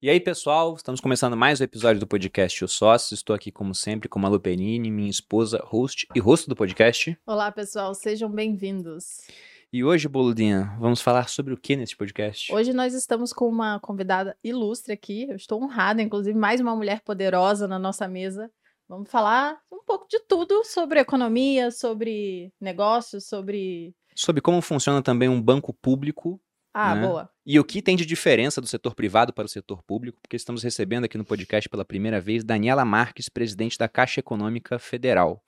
E aí, pessoal, estamos começando mais um episódio do podcast O Sócio. Estou aqui, como sempre, com a Malu Penini, minha esposa, host e rosto do podcast. Olá, pessoal, sejam bem-vindos. E hoje, Boludinha, vamos falar sobre o que nesse podcast? Hoje nós estamos com uma convidada ilustre aqui. Eu estou honrada, inclusive, mais uma mulher poderosa na nossa mesa. Vamos falar um pouco de tudo sobre economia, sobre negócios, sobre. Sobre como funciona também um banco público Ah, Né? boa. E o que tem de diferença do setor privado para o setor público, porque estamos recebendo aqui no podcast pela primeira vez Daniela Marques, presidente da Caixa Econômica Federal.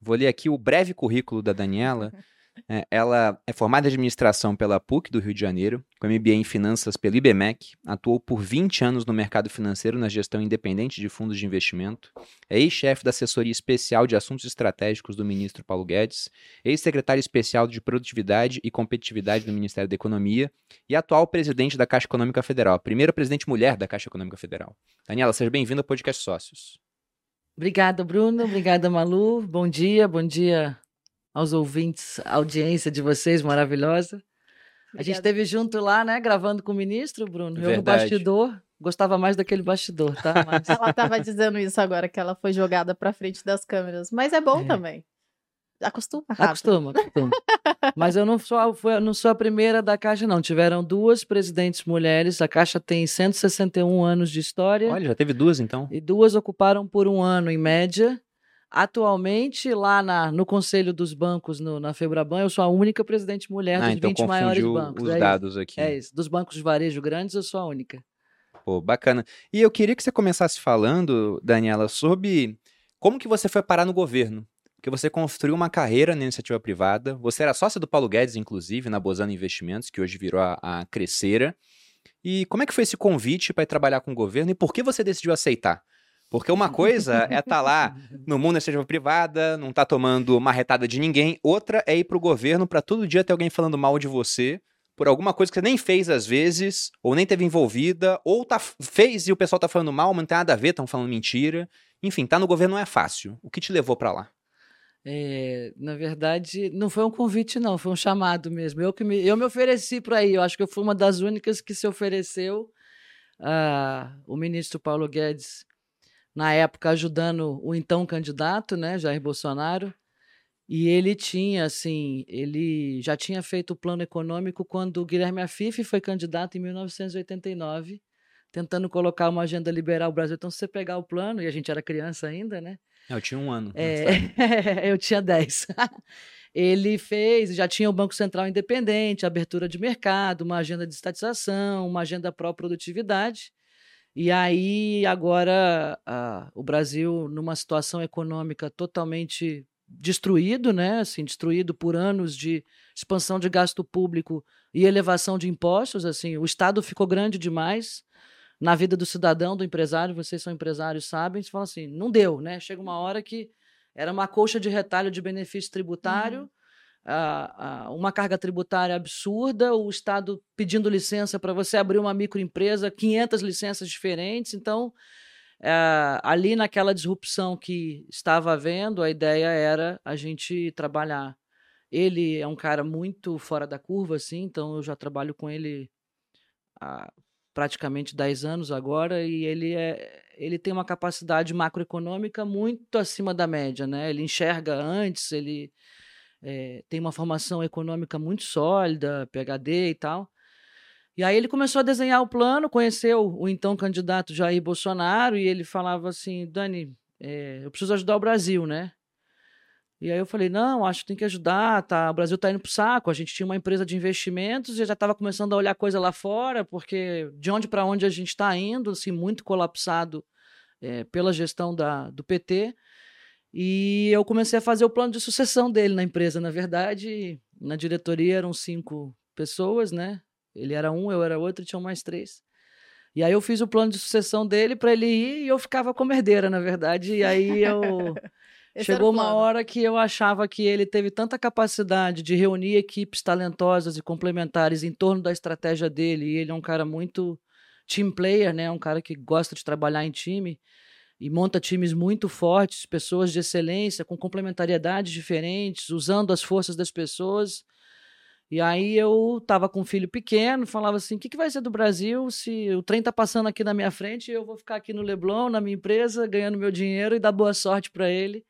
Vou ler aqui o breve currículo da Daniela. É, ela é formada em administração pela PUC do Rio de Janeiro, com MBA em finanças pelo IBMEC, atuou por 20 anos no mercado financeiro na gestão independente de fundos de investimento, é ex-chefe da assessoria especial de assuntos estratégicos do ministro Paulo Guedes, ex-secretária especial de produtividade e competitividade do Ministério da Economia e atual presidente da Caixa Econômica Federal, primeira presidente mulher da Caixa Econômica Federal. Daniela, seja bem-vinda ao podcast Sócios. Obrigada, Bruno. Obrigada, Malu. Bom dia, bom dia aos ouvintes, a audiência de vocês maravilhosa. A gente Obrigada. esteve junto lá, né, gravando com o ministro, Bruno. Eu no bastidor. Gostava mais daquele bastidor, tá? Mas Ela estava dizendo isso agora, que ela foi jogada para frente das câmeras. Mas é bom É. também. Acostuma rápido. acostuma, acostuma. Mas eu não sou, a- foi- não sou a primeira da Caixa, não. Tiveram duas presidentes mulheres. A Caixa tem 161 anos de história. Olha, já teve duas então. E duas ocuparam por um ano, em média. Atualmente, lá na- no Conselho dos Bancos, no- na Febraban, eu sou a única presidente mulher Ah, dos então 20 maiores bancos. os é dados aqui. Isso, é isso. Dos bancos de varejo grandes, eu sou a única. Pô, bacana. E eu queria que você começasse falando, Daniela, sobre como que você foi parar no governo. Porque você construiu uma carreira na iniciativa privada. Você era sócia do Paulo Guedes, inclusive, na Bozano Investimentos, que hoje virou a, a Crescera. E como é que foi esse convite para ir trabalhar com o governo e por que você decidiu aceitar? Porque uma coisa é estar lá no mundo da iniciativa privada, não tá tomando marretada de ninguém. Outra é ir pro governo para todo dia ter alguém falando mal de você por alguma coisa que você nem fez às vezes, ou nem teve envolvida, ou tá, fez e o pessoal tá falando mal, mas não tem nada a ver, estão falando mentira. Enfim, tá no governo não é fácil. O que te levou para lá? É, na verdade, não foi um convite, não, foi um chamado mesmo. Eu, que me, eu me ofereci para ir, eu acho que eu fui uma das únicas que se ofereceu. O ministro Paulo Guedes, na época, ajudando o então candidato, né, Jair Bolsonaro, e ele tinha, assim, ele já tinha feito o plano econômico quando o Guilherme Afif foi candidato em 1989, tentando colocar uma agenda liberal Brasil. Então, se você pegar o plano, e a gente era criança ainda, né? Eu tinha um ano. É, eu tinha 10. Ele fez, já tinha o Banco Central independente, abertura de mercado, uma agenda de estatização, uma agenda pró-produtividade. E aí, agora, o Brasil, numa situação econômica totalmente destruído, né? Assim, destruído por anos de expansão de gasto público e elevação de impostos. Assim, o Estado ficou grande demais na vida do cidadão, do empresário. Vocês são empresários, sabem. Você fala assim, não deu, né? Chega uma hora que era uma colcha de retalho de benefício tributário, uma carga tributária absurda, o Estado pedindo licença para você abrir uma microempresa, 500 licenças diferentes. Então, ah, ali naquela disrupção que estava havendo, a ideia era a gente trabalhar. Ele é um cara muito fora da curva, assim, então eu já trabalho com ele há praticamente 10 anos agora, e ele, é, ele tem uma capacidade macroeconômica muito acima da média, né? Ele enxerga antes, ele eh, tem uma formação econômica muito sólida, PhD e tal. E aí ele começou a desenhar o plano, conheceu o então candidato Jair Bolsonaro, e ele falava assim, Dani, eh, eu preciso ajudar o Brasil, né? E aí eu falei, não, acho que tem que ajudar, tá? O Brasil tá indo pro saco. A gente tinha uma empresa de investimentos e já estava começando a olhar coisa lá fora, porque de onde para onde a gente está indo, assim, muito colapsado eh, pela gestão da, do PT. E eu comecei a fazer o plano de sucessão dele na empresa. Na verdade, na diretoria eram cinco pessoas, né? Ele era um, eu era outro, tinham mais três. E aí eu fiz o plano de sucessão dele para ele ir e eu ficava como herdeira, na verdade. E aí eu Chegou uma hora que eu achava que ele teve tanta capacidade de reunir equipes talentosas e complementares em torno da estratégia dele, e ele é um cara muito team player, né? Um cara que gosta de trabalhar em time e monta times muito fortes, pessoas de excelência, com complementariedades diferentes, usando as forças das pessoas. E aí eu tava com um filho pequeno, falava assim: o que, que vai ser do Brasil se o trem tá passando aqui na minha frente e eu vou ficar aqui no Leblon, na minha empresa, ganhando meu dinheiro e dar boa sorte para ele.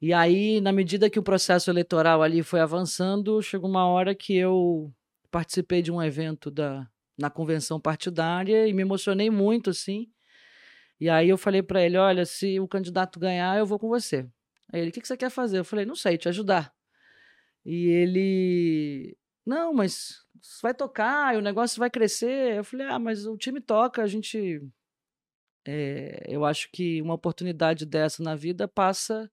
E aí, na medida que o processo eleitoral ali foi avançando, chegou uma hora que eu participei de um evento da, na convenção partidária e me emocionei muito, assim. E aí eu falei para ele: olha, se o candidato ganhar, eu vou com você. Aí ele: o que, que você quer fazer? Eu falei: não sei, te ajudar. E ele: não, mas vai tocar, o negócio vai crescer. Eu falei: ah, mas o time toca, a gente. É, eu acho que uma oportunidade dessa na vida passa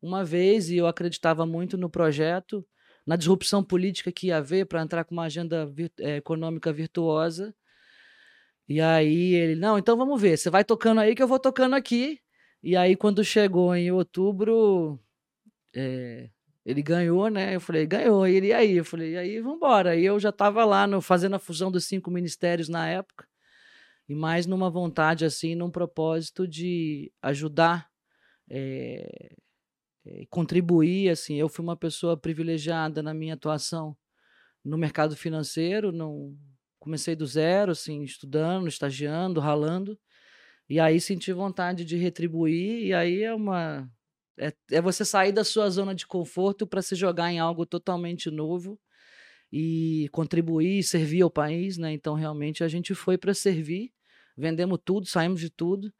uma vez e eu acreditava muito no projeto, na disrupção política que ia haver para entrar com uma agenda vir é, econômica virtuosa. E aí ele, não, então vamos ver, você vai tocando aí que eu vou tocando aqui. E aí quando chegou em outubro, é, ele ganhou, né? Eu falei, ganhou. E ele, e aí? Eu falei, e aí, vamos embora. E eu já estava lá no, fazendo a fusão dos cinco ministérios na época. E mais numa vontade, assim, num propósito de ajudar é, é, contribuir, assim, eu fui uma pessoa privilegiada na minha atuação no mercado financeiro, não comecei do zero, assim, estudando, estagiando, ralando, e aí senti vontade de retribuir, e aí é uma é, é você sair da sua zona de conforto para se jogar em algo totalmente novo e contribuir, servir ao país, né? Então realmente a gente foi para servir, vendemos tudo, saímos de tudo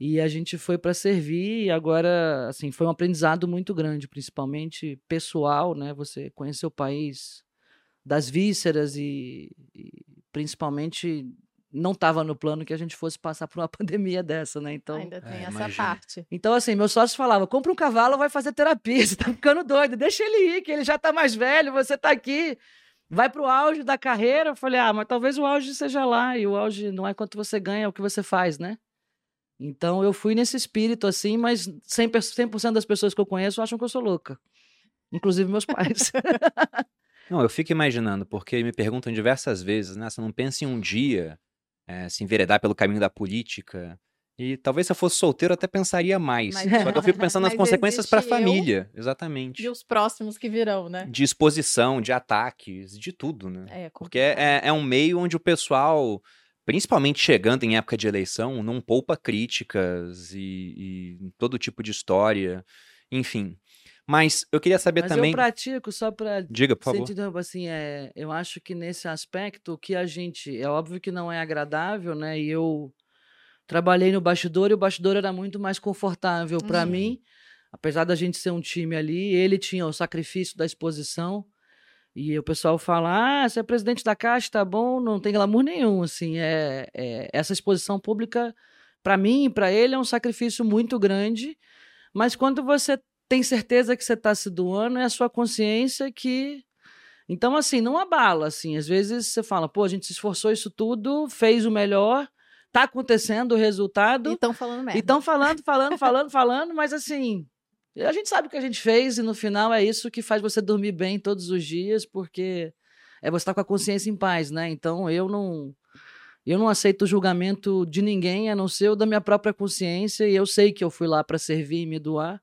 e a gente foi para servir e agora, assim, foi um aprendizado muito grande, principalmente pessoal, né? Você conhecer o país das vísceras e, e principalmente não estava no plano que a gente fosse passar por uma pandemia dessa, né? Então, ainda tem é, essa imagina. parte. Então, assim, meu sócio falava: compra um cavalo, vai fazer terapia. Você tá ficando doido, deixa ele ir, que ele já tá mais velho, você tá aqui. Vai pro auge da carreira. Eu falei: ah, mas talvez o auge seja lá. E o auge não é quanto você ganha, é o que você faz, né? Então eu fui nesse espírito assim, mas 100%, 100 das pessoas que eu conheço acham que eu sou louca. Inclusive meus pais. não, eu fico imaginando, porque me perguntam diversas vezes, né? Você não pensa em um dia é, se enveredar pelo caminho da política? E talvez se eu fosse solteiro, eu até pensaria mais. Mas, Só que eu fico pensando nas consequências para a família. Exatamente. E os próximos que virão, né? De exposição, de ataques, de tudo, né? É, Porque é, é um meio onde o pessoal principalmente chegando em época de eleição, não poupa críticas e, e todo tipo de história, enfim. Mas eu queria saber Mas também. Eu pratico só para. Diga, por favor. Entendeu? Assim, é, eu acho que nesse aspecto que a gente. É óbvio que não é agradável, né? E eu trabalhei no bastidor e o bastidor era muito mais confortável para uhum. mim. Apesar da gente ser um time ali, ele tinha o sacrifício da exposição. E o pessoal fala: ah, você é presidente da Caixa, tá bom, não tem glamour nenhum. Assim, é, é essa exposição pública, para mim e para ele, é um sacrifício muito grande. Mas quando você tem certeza que você está se doando, é a sua consciência que. Então, assim, não abala. Assim. Às vezes você fala, pô, a gente se esforçou isso tudo, fez o melhor, tá acontecendo o resultado. E estão falando merda. E estão falando, falando, falando, falando, mas assim, a gente sabe o que a gente fez e no final é isso que faz você dormir bem todos os dias, porque é você estar tá com a consciência em paz, né? Então eu não eu não aceito o julgamento de ninguém a não ser o da minha própria consciência e eu sei que eu fui lá para servir e me doar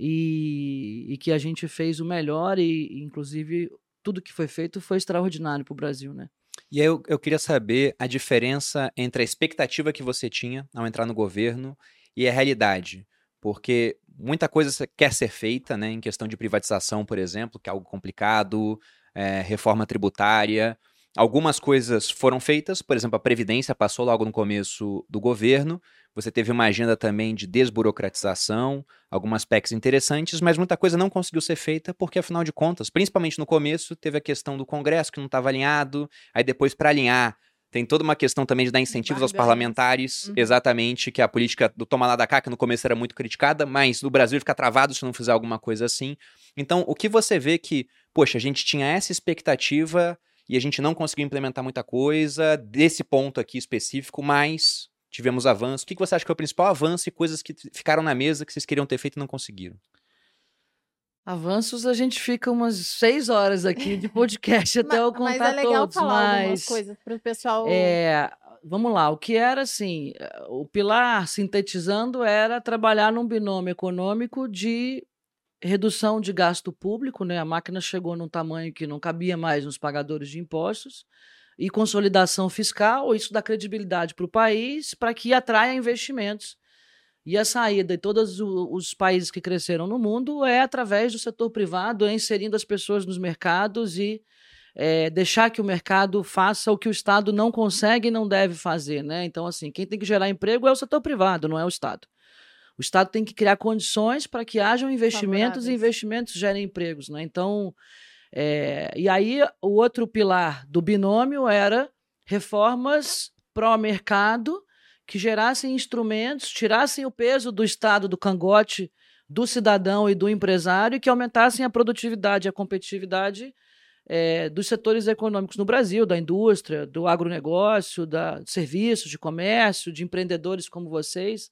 e, e, que a gente fez o melhor e inclusive tudo que foi feito foi extraordinário para o Brasil, né? E aí eu, eu queria saber a diferença entre a expectativa que você tinha ao entrar no governo e a realidade porque muita coisa quer ser feita, né, em questão de privatização, por exemplo, que é algo complicado, é, reforma tributária. Algumas coisas foram feitas, por exemplo, a Previdência passou logo no começo do governo. Você teve uma agenda também de desburocratização, algumas PECs interessantes, mas muita coisa não conseguiu ser feita porque, afinal de contas, principalmente no começo, teve a questão do Congresso que não estava alinhado, aí depois, para alinhar, tem toda uma questão também de dar incentivos aos parlamentares, uhum. exatamente, que a política do toma lá da cá, que no começo era muito criticada, mas no Brasil fica travado se não fizer alguma coisa assim. Então, o que você vê que, poxa, a gente tinha essa expectativa e a gente não conseguiu implementar muita coisa desse ponto aqui específico, mas tivemos avanço. O que você acha que foi o principal avanço e coisas que ficaram na mesa que vocês queriam ter feito e não conseguiram? Avanços, a gente fica umas seis horas aqui de podcast até eu contar Mas é legal todos, falar mas, algumas coisas para o pessoal... É, vamos lá, o que era assim, o pilar, sintetizando, era trabalhar num binômio econômico de redução de gasto público, né? A máquina chegou num tamanho que não cabia mais nos pagadores de impostos e consolidação fiscal, isso dá credibilidade para o país para que atraia investimentos. E a saída de todos os países que cresceram no mundo é através do setor privado, é inserindo as pessoas nos mercados e é, deixar que o mercado faça o que o Estado não consegue e não deve fazer. Né? Então, assim, quem tem que gerar emprego é o setor privado, não é o Estado. O Estado tem que criar condições para que hajam investimentos e investimentos gerem empregos. Né? Então, é, e aí o outro pilar do binômio era reformas pró-mercado que gerassem instrumentos, tirassem o peso do Estado, do cangote, do cidadão e do empresário e que aumentassem a produtividade e a competitividade é, dos setores econômicos no Brasil, da indústria, do agronegócio, da serviços, de comércio, de empreendedores como vocês.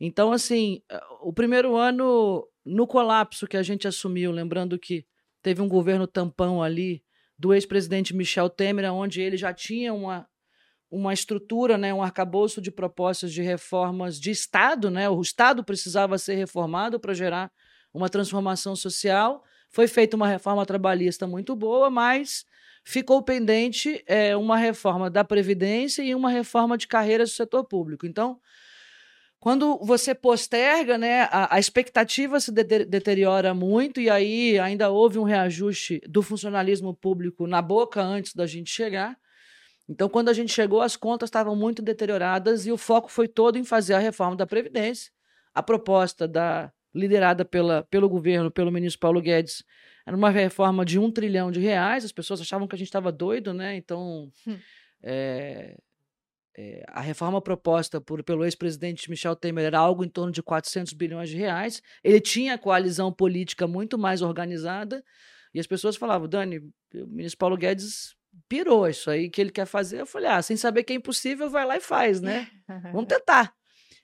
Então, assim, o primeiro ano, no colapso que a gente assumiu, lembrando que teve um governo tampão ali do ex-presidente Michel Temer, onde ele já tinha uma, uma estrutura, né, um arcabouço de propostas de reformas de Estado, né? O Estado precisava ser reformado para gerar uma transformação social. Foi feita uma reforma trabalhista muito boa, mas ficou pendente é, uma reforma da Previdência e uma reforma de carreiras do setor público. Então, quando você posterga, né, a, a expectativa se de deteriora muito e aí ainda houve um reajuste do funcionalismo público na boca antes da gente chegar. Então, quando a gente chegou, as contas estavam muito deterioradas e o foco foi todo em fazer a reforma da Previdência. A proposta da liderada pela, pelo governo, pelo ministro Paulo Guedes, era uma reforma de um trilhão de reais. As pessoas achavam que a gente estava doido, né? Então, hum. é, é, a reforma proposta por, pelo ex-presidente Michel Temer era algo em torno de 400 bilhões de reais. Ele tinha a coalizão política muito mais organizada. E as pessoas falavam, Dani, o ministro Paulo Guedes pirou isso aí que ele quer fazer. Eu falei, ah, sem saber que é impossível, vai lá e faz, né? Vamos tentar.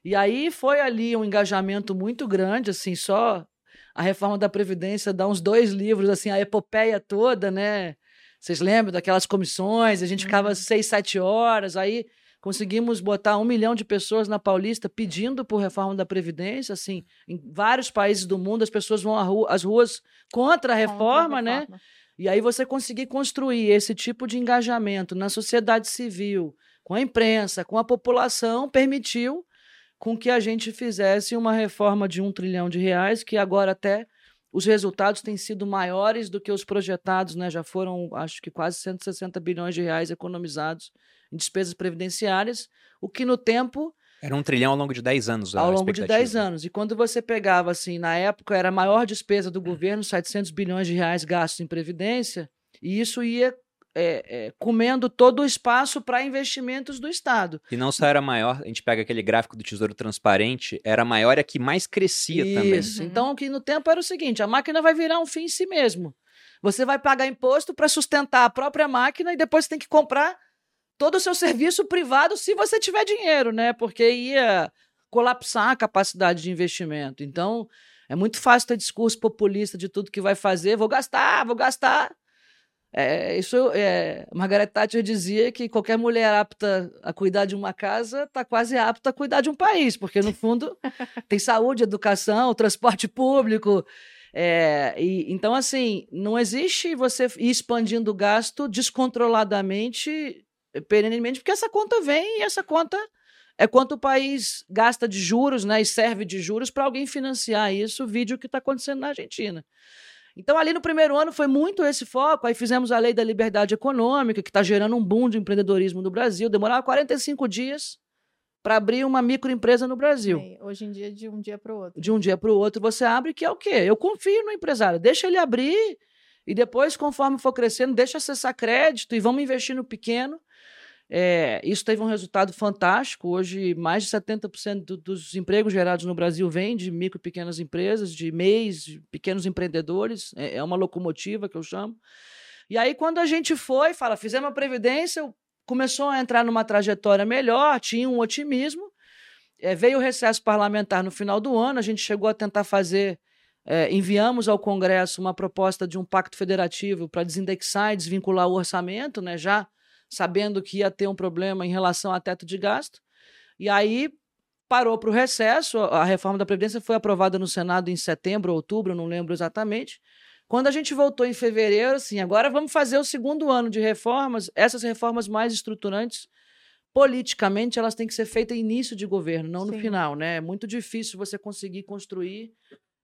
E aí foi ali um engajamento muito grande, assim, só a reforma da Previdência dá uns dois livros, assim, a epopeia toda, né? Vocês lembram daquelas comissões? A gente ficava uhum. seis, sete horas, aí Conseguimos botar um milhão de pessoas na Paulista pedindo por reforma da Previdência. Assim, em vários países do mundo, as pessoas vão às ruas contra a reforma, contra a reforma. né? E aí você conseguir construir esse tipo de engajamento na sociedade civil, com a imprensa, com a população, permitiu com que a gente fizesse uma reforma de um trilhão de reais, que agora até os resultados têm sido maiores do que os projetados, né? Já foram, acho que quase 160 bilhões de reais economizados em despesas previdenciárias, o que no tempo. Era um trilhão ao longo de 10 anos. Ao longo de 10 anos. E quando você pegava, assim, na época era a maior despesa do governo, 700 bilhões de reais gastos em previdência, e isso ia é, é, comendo todo o espaço para investimentos do Estado. E não só era maior, a gente pega aquele gráfico do Tesouro Transparente, era maior e a que mais crescia Isso. também. Isso, então o que no tempo era o seguinte, a máquina vai virar um fim em si mesmo. Você vai pagar imposto para sustentar a própria máquina e depois você tem que comprar todo o seu serviço privado se você tiver dinheiro, né? Porque ia colapsar a capacidade de investimento. Então, é muito fácil ter discurso populista de tudo que vai fazer. Vou gastar, vou gastar. É, isso, é, Margaret Thatcher dizia que qualquer mulher apta a cuidar de uma casa está quase apta a cuidar de um país, porque no fundo tem saúde, educação, transporte público. É, e, então, assim, não existe você ir expandindo o gasto descontroladamente perenemente, porque essa conta vem e essa conta é quanto o país gasta de juros, né, e serve de juros para alguém financiar isso, vídeo que está acontecendo na Argentina. Então, ali no primeiro ano foi muito esse foco. Aí fizemos a lei da liberdade econômica, que está gerando um boom de empreendedorismo no Brasil. Demorava 45 dias para abrir uma microempresa no Brasil. É, hoje em dia, de um dia para o outro. De um dia para o outro, você abre, que é o quê? Eu confio no empresário, deixa ele abrir e depois, conforme for crescendo, deixa acessar crédito e vamos investir no pequeno. É, isso teve um resultado fantástico. Hoje, mais de 70% do, dos empregos gerados no Brasil vêm de micro e pequenas empresas, de MEIs, de pequenos empreendedores. É, é, uma locomotiva que eu chamo. E aí, quando a gente foi, fala, fizemos a Previdência, começou a entrar numa trajetória melhor, tinha um otimismo. É, veio o recesso parlamentar no final do ano, a gente chegou a tentar fazer. É, enviamos ao Congresso uma proposta de um pacto federativo para desindexar e desvincular o orçamento, né, já sabendo que ia ter um problema em relação a teto de gasto. E aí parou para o recesso. A reforma da Previdência foi aprovada no Senado em setembro, outubro, não lembro exatamente. Quando a gente voltou em fevereiro, assim, agora vamos fazer o segundo ano de reformas. Essas reformas mais estruturantes, politicamente, elas têm que ser feitas em início de governo, não no Sim. final, né? É muito difícil você conseguir construir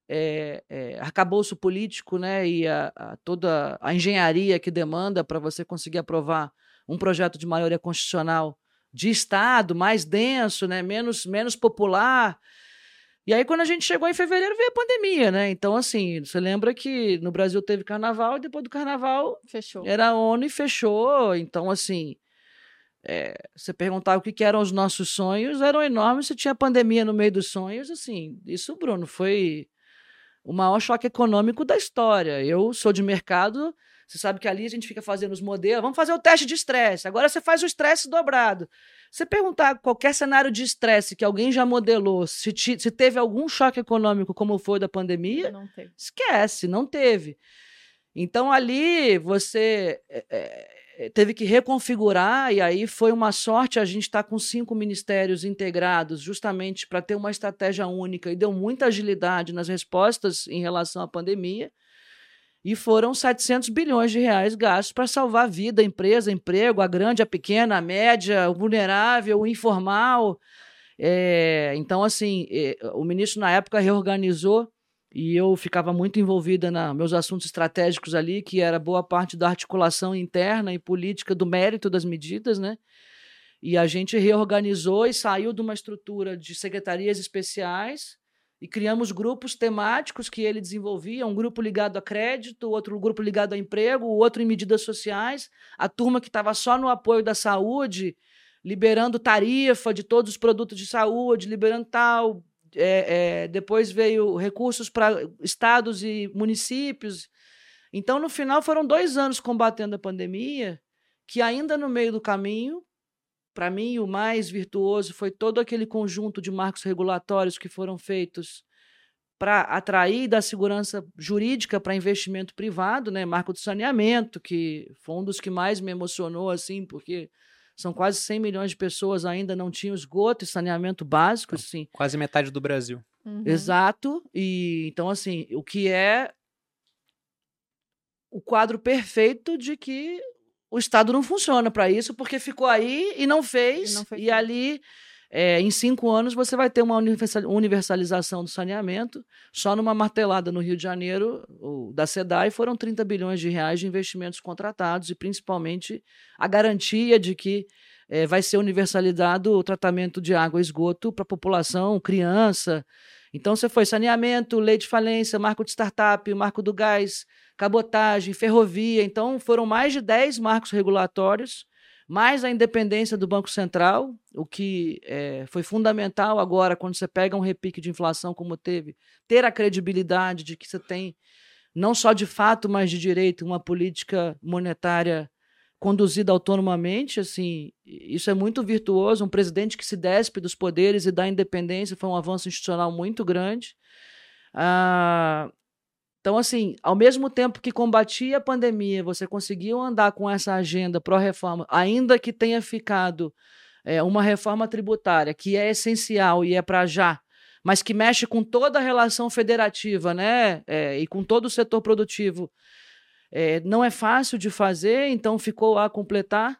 é, é, arcabouço político, né? E a, a- toda a engenharia que demanda para você conseguir aprovar um projeto de maioria constitucional de Estado, mais denso, né? menos, menos popular. E aí, quando a gente chegou em fevereiro, veio a pandemia, né? Então, assim, você lembra que no Brasil teve carnaval e depois do carnaval Fechou. era a ONU e fechou. Então, assim, é, você perguntava o que, que eram os nossos sonhos, eram enormes. Se tinha pandemia no meio dos sonhos, assim, isso, Bruno, foi o maior choque econômico da história. Eu sou de mercado, você sabe que ali a gente fica fazendo os modelos, vamos fazer o teste de estresse. Agora você faz o estresse dobrado. Você perguntar qualquer cenário de estresse que alguém já modelou, se, ti- se teve algum choque econômico como foi o da pandemia, Não teve. esquece, não teve. Então ali você é, é, teve que reconfigurar, e aí foi uma sorte a gente estar com cinco ministérios integrados, justamente para ter uma estratégia única, e deu muita agilidade nas respostas em relação à pandemia. E foram 700 bilhões de reais gastos para salvar a vida, a empresa, emprego, a grande, a pequena, a média, o vulnerável, o informal. É, então, assim, é, o ministro na época reorganizou e eu ficava muito envolvida nos meus assuntos estratégicos ali, que era boa parte da articulação interna e política do mérito das medidas, né? E a gente reorganizou e saiu de uma estrutura de secretarias especiais e criamos grupos temáticos que ele desenvolvia, um grupo ligado a crédito, outro grupo ligado a emprego, outro em medidas sociais, a turma que estava só no apoio da saúde, liberando tarifa de todos os produtos de saúde, liberando tal. É, é, depois veio recursos para estados e municípios. Então, no final, foram dois anos combatendo a pandemia, que ainda no meio do caminho, para mim, o mais virtuoso foi todo aquele conjunto de marcos regulatórios que foram feitos para atrair da segurança jurídica para investimento privado, né? Marco do saneamento, que foi um dos que mais me emocionou, assim, porque são quase 100 milhões de pessoas ainda não tinham esgoto e saneamento básico, assim. Quase metade do Brasil. Uhum. Exato. E então, assim, o que é o quadro perfeito de que o Estado não funciona para isso, porque ficou aí e não fez. E E, não feito. ali, é, em cinco anos, você vai ter uma universal- universalização do saneamento. Só numa martelada no Rio de Janeiro, o, da SEDAI, foram 30 bilhões de reais de investimentos contratados e, principalmente, a garantia de que é, vai ser universalizado o tratamento de água e esgoto para a população, criança. Então, você foi saneamento, lei de falência, marco de startup, marco do gás, cabotagem, ferrovia. Então, foram mais de 10 marcos regulatórios, mais a independência do Banco Central, o que eh, foi fundamental agora, quando você pega um repique de inflação como teve, ter a credibilidade de que você tem, não só de fato, mas de direito, uma política monetária conduzida autonomamente, assim, isso é muito virtuoso. Um presidente que se despe dos poderes e dá independência foi um avanço institucional muito grande. Ah, então, assim, ao mesmo tempo que combatia a pandemia, você conseguiu andar com essa agenda pró-reforma, ainda que tenha ficado é, uma reforma tributária, que é essencial e é para já, mas que mexe com toda a relação federativa, né? É, e com todo o setor produtivo. É, não é fácil de fazer, então ficou a completar,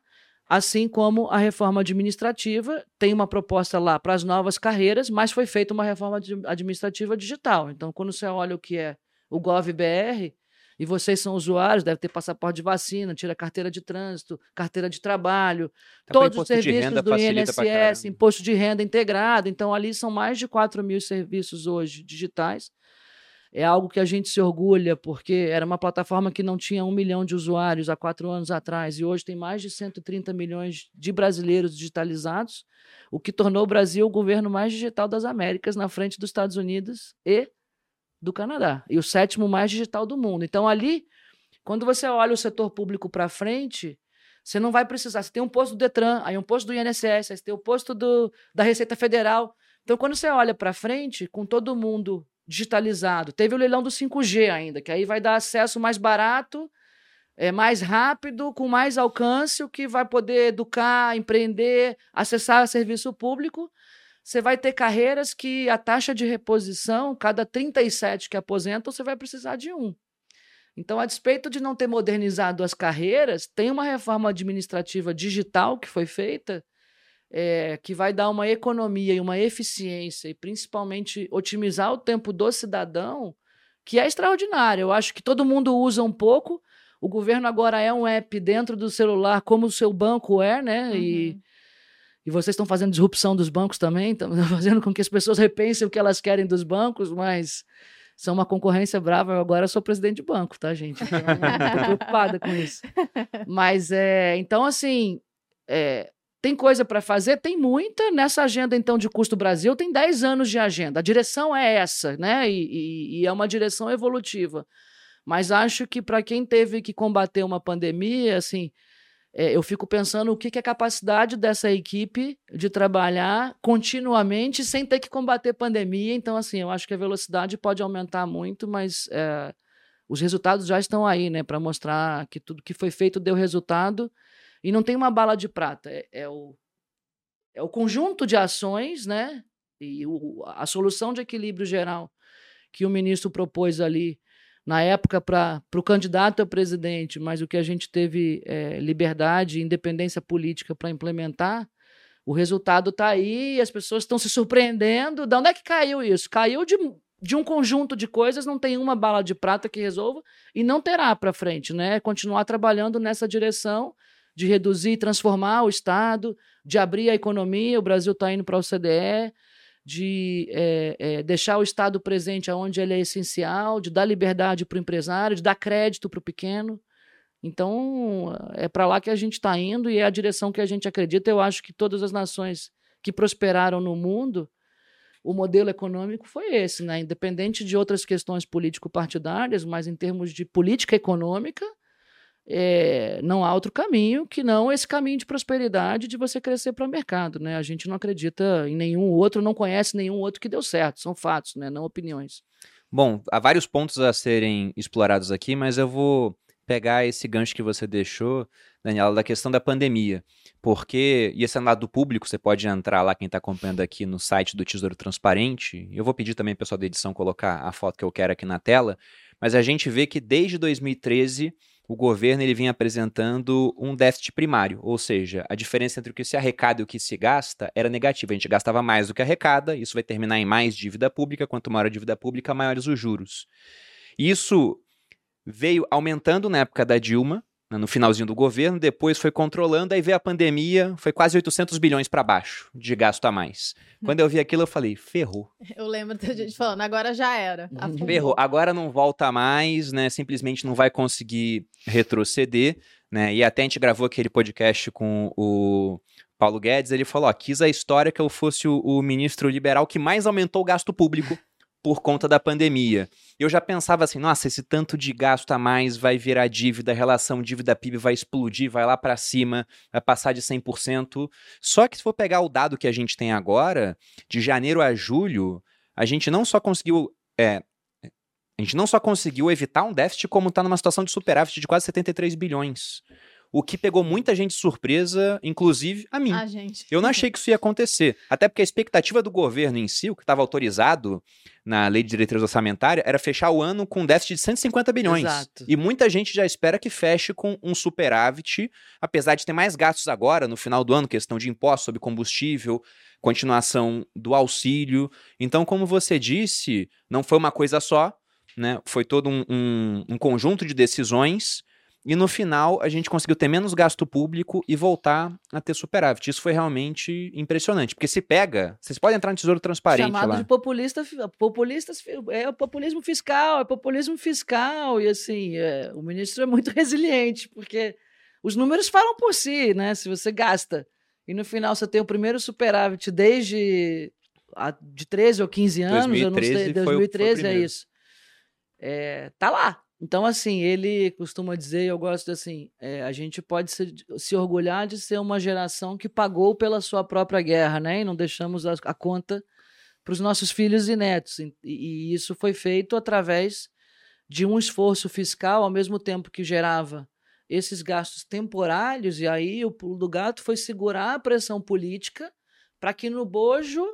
assim como a reforma administrativa. Tem uma proposta lá para as novas carreiras, mas foi feita uma reforma ad- administrativa digital. Então, quando você olha o que é o GovBR, e vocês são usuários, deve ter passaporte de vacina, tira carteira de trânsito, carteira de trabalho, Até pro todos os serviços do INSS, imposto de renda integrado. Então, ali são mais de 4 mil serviços hoje digitais. É algo que a gente se orgulha, porque era uma plataforma que não tinha um milhão de usuários há quatro anos atrás, e hoje tem mais de 130 milhões de brasileiros digitalizados, o que tornou o Brasil o governo mais digital das Américas, na frente dos Estados Unidos e do Canadá, e o sétimo mais digital do mundo. Então, ali, quando você olha o setor público para frente, você não vai precisar. Você tem um posto do Detran, aí um posto do INSS, aí você tem o posto do, da Receita Federal. Então, quando você olha para frente, com todo mundo digitalizado, teve o leilão do 5G ainda, que aí vai dar acesso mais barato, é, mais rápido, com mais alcance, o que vai poder educar, empreender, acessar serviço público. Você vai ter carreiras que a taxa de reposição, cada 37 que aposentam, você vai precisar de um. Então, a despeito de não ter modernizado as carreiras, tem uma reforma administrativa digital que foi feita, é, que vai dar uma economia e uma eficiência, e principalmente otimizar o tempo do cidadão, que é extraordinária. Eu acho que todo mundo usa um pouco. O governo agora é um app dentro do celular, como o seu banco é, né? Uhum. E e vocês estão fazendo disrupção dos bancos também, estão fazendo com que as pessoas repensem o que elas querem dos bancos, mas são uma concorrência brava. Eu agora sou presidente de banco, tá, gente? Tô preocupada com isso. Mas, é, então, assim, é, tem coisa para fazer? Tem muita. Nessa agenda, então, de custo Brasil, tem 10 anos de agenda. A direção é essa, né? E, e, e é uma direção evolutiva. Mas acho que para quem teve que combater uma pandemia, assim, é, eu fico pensando o que, que é a capacidade dessa equipe de trabalhar continuamente sem ter que combater pandemia. Então, assim, eu acho que a velocidade pode aumentar muito, mas é, os resultados já estão aí, né, para mostrar que tudo que foi feito deu resultado. E não tem uma bala de prata, é, é o, é o conjunto de ações, né, e o, a solução de equilíbrio geral que o ministro propôs ali na época para o candidato a presidente, mas o que a gente teve é, liberdade e independência política para implementar, o resultado está aí as pessoas estão se surpreendendo. De onde é que caiu isso? Caiu de, de um conjunto de coisas, não tem uma bala de prata que resolva e não terá para frente, né? Continuar trabalhando nessa direção de reduzir e transformar o Estado, de abrir a economia. O Brasil está indo para o OCDE de é, é, deixar o Estado presente onde ele é essencial, de dar liberdade para o empresário, de dar crédito para o pequeno. Então, é para lá que a gente está indo e é a direção que a gente acredita. Eu acho que todas as nações que prosperaram no mundo, o modelo econômico foi esse, né? independente de outras questões político-partidárias, mas em termos de política econômica, é, não há outro caminho que não esse caminho de prosperidade de você crescer para o mercado. Né? A gente não acredita em nenhum outro, não conhece nenhum outro que deu certo. São fatos, né? não opiniões. Bom, há vários pontos a serem explorados aqui, mas eu vou pegar esse gancho que você deixou, Daniela, da questão da pandemia. Porque, e esse é lado público, você pode entrar lá, quem está acompanhando aqui no site do Tesouro Transparente. Eu vou pedir também, pessoal da edição, colocar a foto que eu quero aqui na tela. Mas a gente vê que desde 2013 o governo ele vinha apresentando um déficit primário, ou seja, a diferença entre o que se arrecada e o que se gasta era negativa. A gente gastava mais do que arrecada, isso vai terminar em mais dívida pública, quanto maior a dívida pública, maiores os juros. Isso veio aumentando na época da Dilma, no finalzinho do governo, depois foi controlando, aí veio a pandemia, foi quase 800 bilhões para baixo de gasto a mais. Quando eu vi aquilo, eu falei, ferrou. Eu lembro da gente falando, agora já era. Afundou. Ferrou, agora não volta mais, né? Simplesmente não vai conseguir retroceder, né? E até a gente gravou aquele podcast com o Paulo Guedes, ele falou, ó, quis a história que eu fosse o, o ministro liberal que mais aumentou o gasto público por conta da pandemia. Eu já pensava assim, nossa, esse tanto de gasto a mais vai virar dívida, a relação dívida-PIB vai explodir, vai lá para cima, vai passar de 100%. Só que se for pegar o dado que a gente tem agora, de janeiro a julho, a gente não só conseguiu é, a gente não só conseguiu evitar um déficit, como está numa situação de superávit de quase 73 bilhões o que pegou muita gente de surpresa, inclusive a mim. A gente. Eu não achei que isso ia acontecer. Até porque a expectativa do governo em si, o que estava autorizado na lei de diretriz orçamentária, era fechar o ano com um déficit de 150 bilhões. Exato. E muita gente já espera que feche com um superávit, apesar de ter mais gastos agora, no final do ano, questão de impostos sobre combustível, continuação do auxílio. Então, como você disse, não foi uma coisa só, né? Foi todo um, um, um conjunto de decisões e no final, a gente conseguiu ter menos gasto público e voltar a ter superávit. Isso foi realmente impressionante. Porque se pega, vocês podem entrar no Tesouro Transparente Chamado lá. de populista, populistas, é o populismo fiscal, é populismo fiscal. E assim, é, o ministro é muito resiliente, porque os números falam por si, né? Se você gasta e no final você tem o primeiro superávit desde a, de 13 ou 15 anos, 2013 eu não sei, 2013 foi, foi é isso. É, tá lá, então, assim, ele costuma dizer, eu gosto assim, é, a gente pode se, se, orgulhar de ser uma geração que pagou pela sua própria guerra, né? E não deixamos a, a conta para os nossos filhos e netos. E, e, isso foi feito através de um esforço fiscal, ao mesmo tempo que gerava esses gastos temporários, e aí o pulo do gato foi segurar a pressão política para que no bojo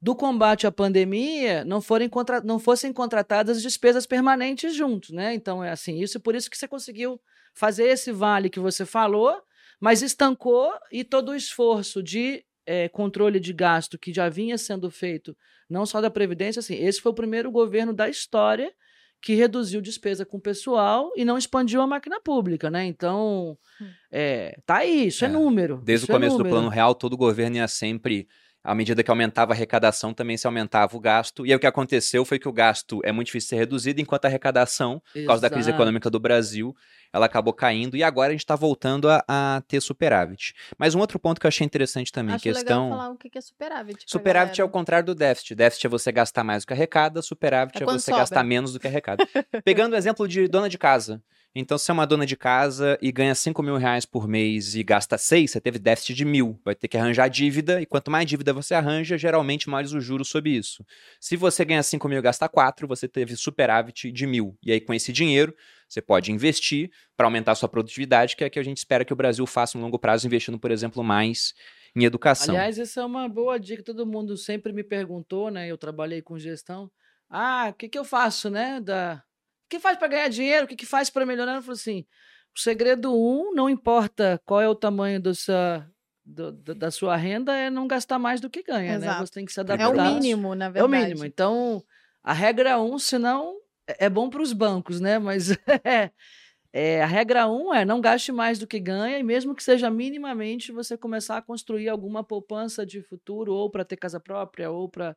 do combate à pandemia não, forem contra, não fossem contratadas despesas permanentes juntos, né? Então é assim, isso por isso que você conseguiu fazer esse vale que você falou, mas estancou e todo o esforço de é, controle de gasto que já vinha sendo feito, não só da Previdência, assim, esse foi o primeiro governo da história que reduziu despesa com o pessoal e não expandiu a máquina pública, né? Então, hum. é, tá aí, isso é, é número. Desde o é começo é do Plano Real, todo governo ia sempre à medida que aumentava a arrecadação, também se aumentava o gasto. E aí o que aconteceu foi que o gasto é muito difícil de ser reduzido, enquanto a arrecadação, por causa da crise econômica do Brasil, ela acabou caindo e agora a gente está voltando a, a, ter superávit. Mas um outro ponto que eu achei interessante também, Acho questão. Legal falar o que é superávit. Superávit é o contrário do déficit. Déficit é você gastar mais do que arrecada, superávit é, é você sobra. gastar menos do que arrecada. Pegando o exemplo de dona de casa. Então, se é uma dona de casa e ganha 5 mil reais por mês e gasta 6, você teve déficit de mil. Vai ter que arranjar dívida, e quanto mais dívida você arranja, geralmente mais os juros sobre isso. Se você ganha 5 mil e gasta 4, você teve superávit de mil. E aí, com esse dinheiro, você pode investir para aumentar a sua produtividade, que é o que a gente espera que o Brasil faça no longo prazo, investindo, por exemplo, mais em educação. Aliás, essa é uma boa dica. Todo mundo sempre me perguntou, né? Eu trabalhei com gestão. Ah, o que, que eu faço, né? Da que faz para ganhar dinheiro? O que, que faz para melhorar? Ele falou assim: o segredo um, não importa qual é o tamanho do sua, do, da sua renda, é não gastar mais do que ganha, né? Você tem que se adaptar. É o mínimo, na verdade. É o mínimo. Então, a regra um, senão é, bom para os bancos, né? Mas é, é, a regra um é não gaste mais do que ganha, e mesmo que seja minimamente, você começar a construir alguma poupança de futuro, ou para ter casa própria, ou para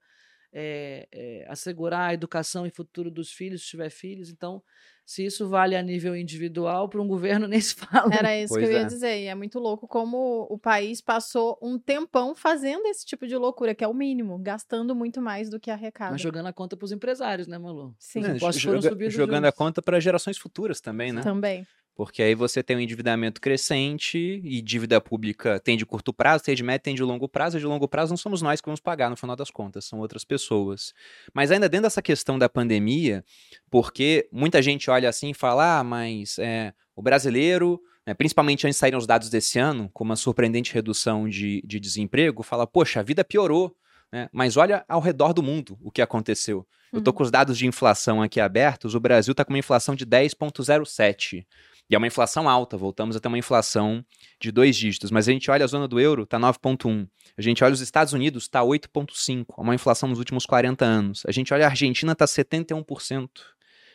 é, é, assegurar a educação e futuro dos filhos, se tiver filhos. Então, se isso vale a nível individual, para um governo nem se fala. Era isso pois que eu ia é. dizer. E é muito louco como o país passou um tempão fazendo esse tipo de loucura, que é o mínimo, gastando muito mais do que arrecada. Mas jogando a conta para os empresários, né, Malu? Sim. É, joga, jogando a conta para gerações futuras também, né? Também. Porque aí você tem um endividamento crescente e dívida pública tem de curto prazo, tem de médio, tem de longo prazo, e de longo prazo não somos nós que vamos pagar no final das contas, são outras pessoas. Mas ainda dentro dessa questão da pandemia, porque muita gente olha assim e fala, ah, mas é, o brasileiro, né, principalmente antes de saírem os dados desse ano, com uma surpreendente redução de, de desemprego, fala, poxa, a vida piorou. Né? Mas olha ao redor do mundo o que aconteceu. Eu estou uhum. com os dados de inflação aqui abertos, o Brasil está com uma inflação de 10,07%. E é uma inflação alta, voltamos a ter uma inflação de dois dígitos. Mas a gente olha a zona do euro, está 9,1. A gente olha os Estados Unidos, está 8,5. É uma inflação nos últimos 40 anos. A gente olha a Argentina, está 71%.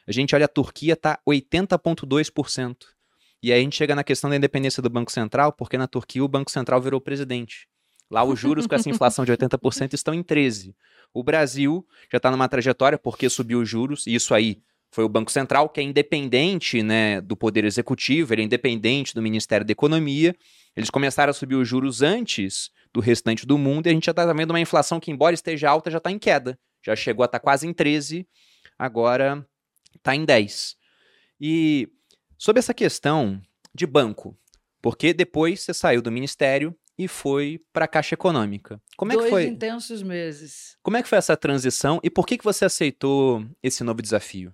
A gente olha a Turquia, está 80,2%. E aí a gente chega na questão da independência do Banco Central, porque na Turquia o Banco Central virou presidente. Lá os juros com essa inflação de 80% estão em 13. O Brasil já está numa trajetória porque subiu os juros, e isso aí foi o Banco Central, que é independente né, do Poder Executivo, ele é independente do Ministério da Economia. Eles começaram a subir os juros antes do restante do mundo e a gente já está vendo uma inflação que, embora esteja alta, já está em queda. Já chegou a estar tá quase em 13, agora está em 10. E sobre essa questão de banco, porque depois você saiu do Ministério e foi para a Caixa Econômica. Como Dois é que foi? intensos meses. Como é que foi essa transição e por que, que você aceitou esse novo desafio?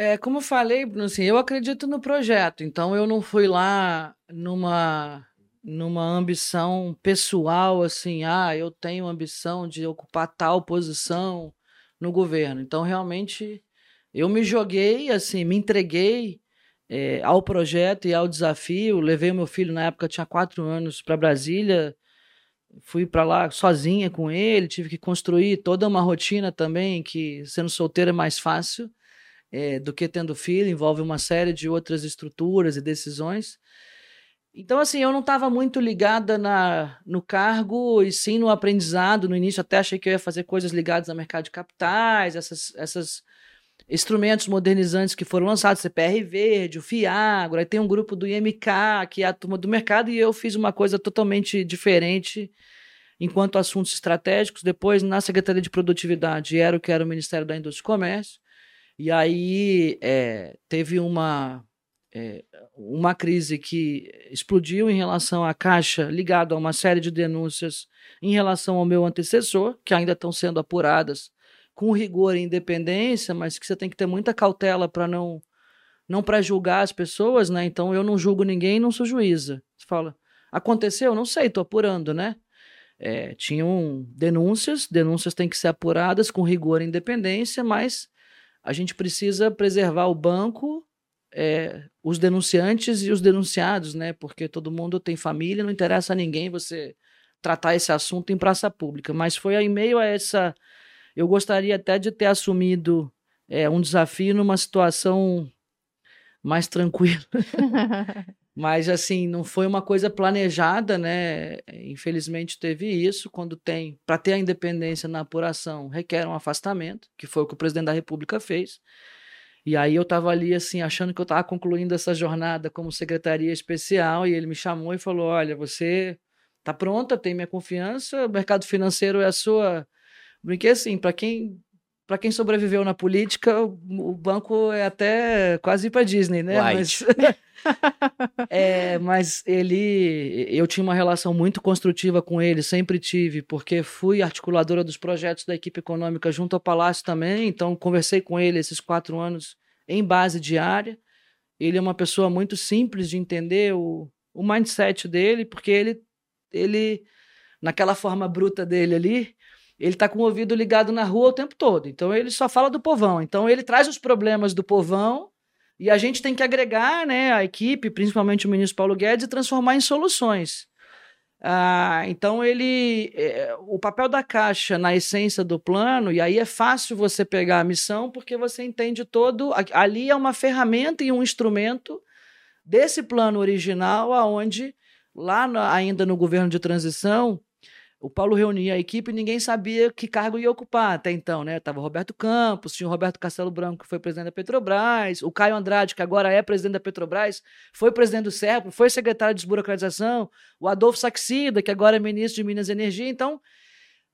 É, como eu falei, assim, eu acredito no projeto, então eu não fui lá numa numa ambição pessoal, assim, ah, eu tenho ambição de ocupar tal posição no governo. Então, realmente, eu me joguei, assim, me entreguei é, ao projeto e ao desafio. Levei o meu filho, na época, tinha quatro anos, para Brasília. Fui para lá sozinha com ele, tive que construir toda uma rotina também, que sendo solteiro é mais fácil é, do que tendo filho, envolve uma série de outras estruturas e decisões. Então, assim, eu não estava muito ligada na, no cargo e sim no aprendizado. No início, até achei que eu ia fazer coisas ligadas ao mercado de capitais, essas, essas instrumentos modernizantes que foram lançados, CPR Verde, o Fiagro, aí tem um grupo do IMK, que é a turma do mercado, e eu fiz uma coisa totalmente diferente enquanto assuntos estratégicos. Depois, na Secretaria de Produtividade, era o que era o Ministério da Indústria e Comércio. E aí é, teve uma, é, uma crise que explodiu em relação à Caixa, ligado a uma série de denúncias em relação ao meu antecessor, que ainda estão sendo apuradas com rigor e independência, mas que você tem que ter muita cautela para não não para julgar as pessoas, né? Então eu não julgo ninguém, não sou juíza. Você fala, aconteceu? Não sei, estou apurando, né? é, tinham denúncias, denúncias têm que ser apuradas com rigor e independência, mas a gente precisa preservar o banco, é, os denunciantes e os denunciados, né? Porque todo mundo tem família, não interessa a ninguém você tratar esse assunto em praça pública. Mas foi em meio a essa. Eu gostaria até de ter assumido é, um desafio numa situação mais tranquila. Mas, assim, não foi uma coisa planejada, né? Infelizmente teve isso. Quando tem, para ter a independência na apuração, requer um afastamento, que foi o que o presidente da República fez. E aí eu estava ali, assim, achando que eu estava concluindo essa jornada como secretaria especial, e ele me chamou e falou: Olha, você está pronta, tem minha confiança, o mercado financeiro é a sua. Brinquei assim, para quem para quem sobreviveu na política, o, banco é até quase ir para Disney, né? Mas, é, mas ele, eu tinha uma relação muito construtiva com ele, sempre tive, porque fui articuladora dos projetos da equipe econômica junto ao Palácio também, então conversei com ele esses quatro anos em base diária. Ele é uma pessoa muito simples de entender o, o mindset dele, porque ele, ele, naquela forma bruta dele ali, ele está com o ouvido ligado na rua o tempo todo. Então ele só fala do povão. Então ele traz os problemas do povão e a gente tem que agregar né, a equipe, principalmente o ministro Paulo Guedes, e transformar em soluções. Ah, então ele. É, o papel da Caixa na essência do plano, e aí é fácil você pegar a missão, porque você entende todo. Ali é uma ferramenta e um instrumento desse plano original, aonde lá ainda no governo de transição, o Paulo reunia a equipe e ninguém sabia que cargo ia ocupar até então, né? Tava o Roberto Campos, tinha o Roberto Castelo Branco, que foi presidente da Petrobras, o Caio Andrade, que agora é presidente da Petrobras, foi presidente do SERPRO, foi secretário de desburocratização, o Adolfo Saxida, que agora é ministro de Minas e Energia. Então,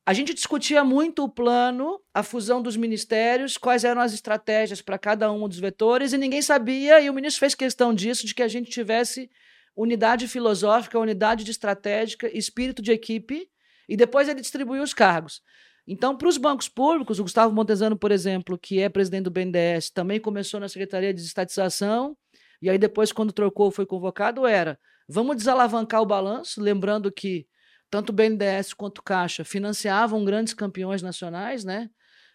a gente discutia muito o plano, a fusão dos ministérios, quais eram as estratégias para cada um dos vetores, e ninguém sabia, e o ministro fez questão disso, de que a gente tivesse unidade filosófica, unidade de estratégica, espírito de equipe, e depois ele distribuiu os cargos. Então, para os bancos públicos, o Gustavo Montezano, por exemplo, que é presidente do BNDES, também começou na Secretaria de Estatização, e aí depois, quando trocou, foi convocado, era vamos desalavancar o balanço, lembrando que tanto o BNDES quanto o Caixa financiavam grandes campeões nacionais, né?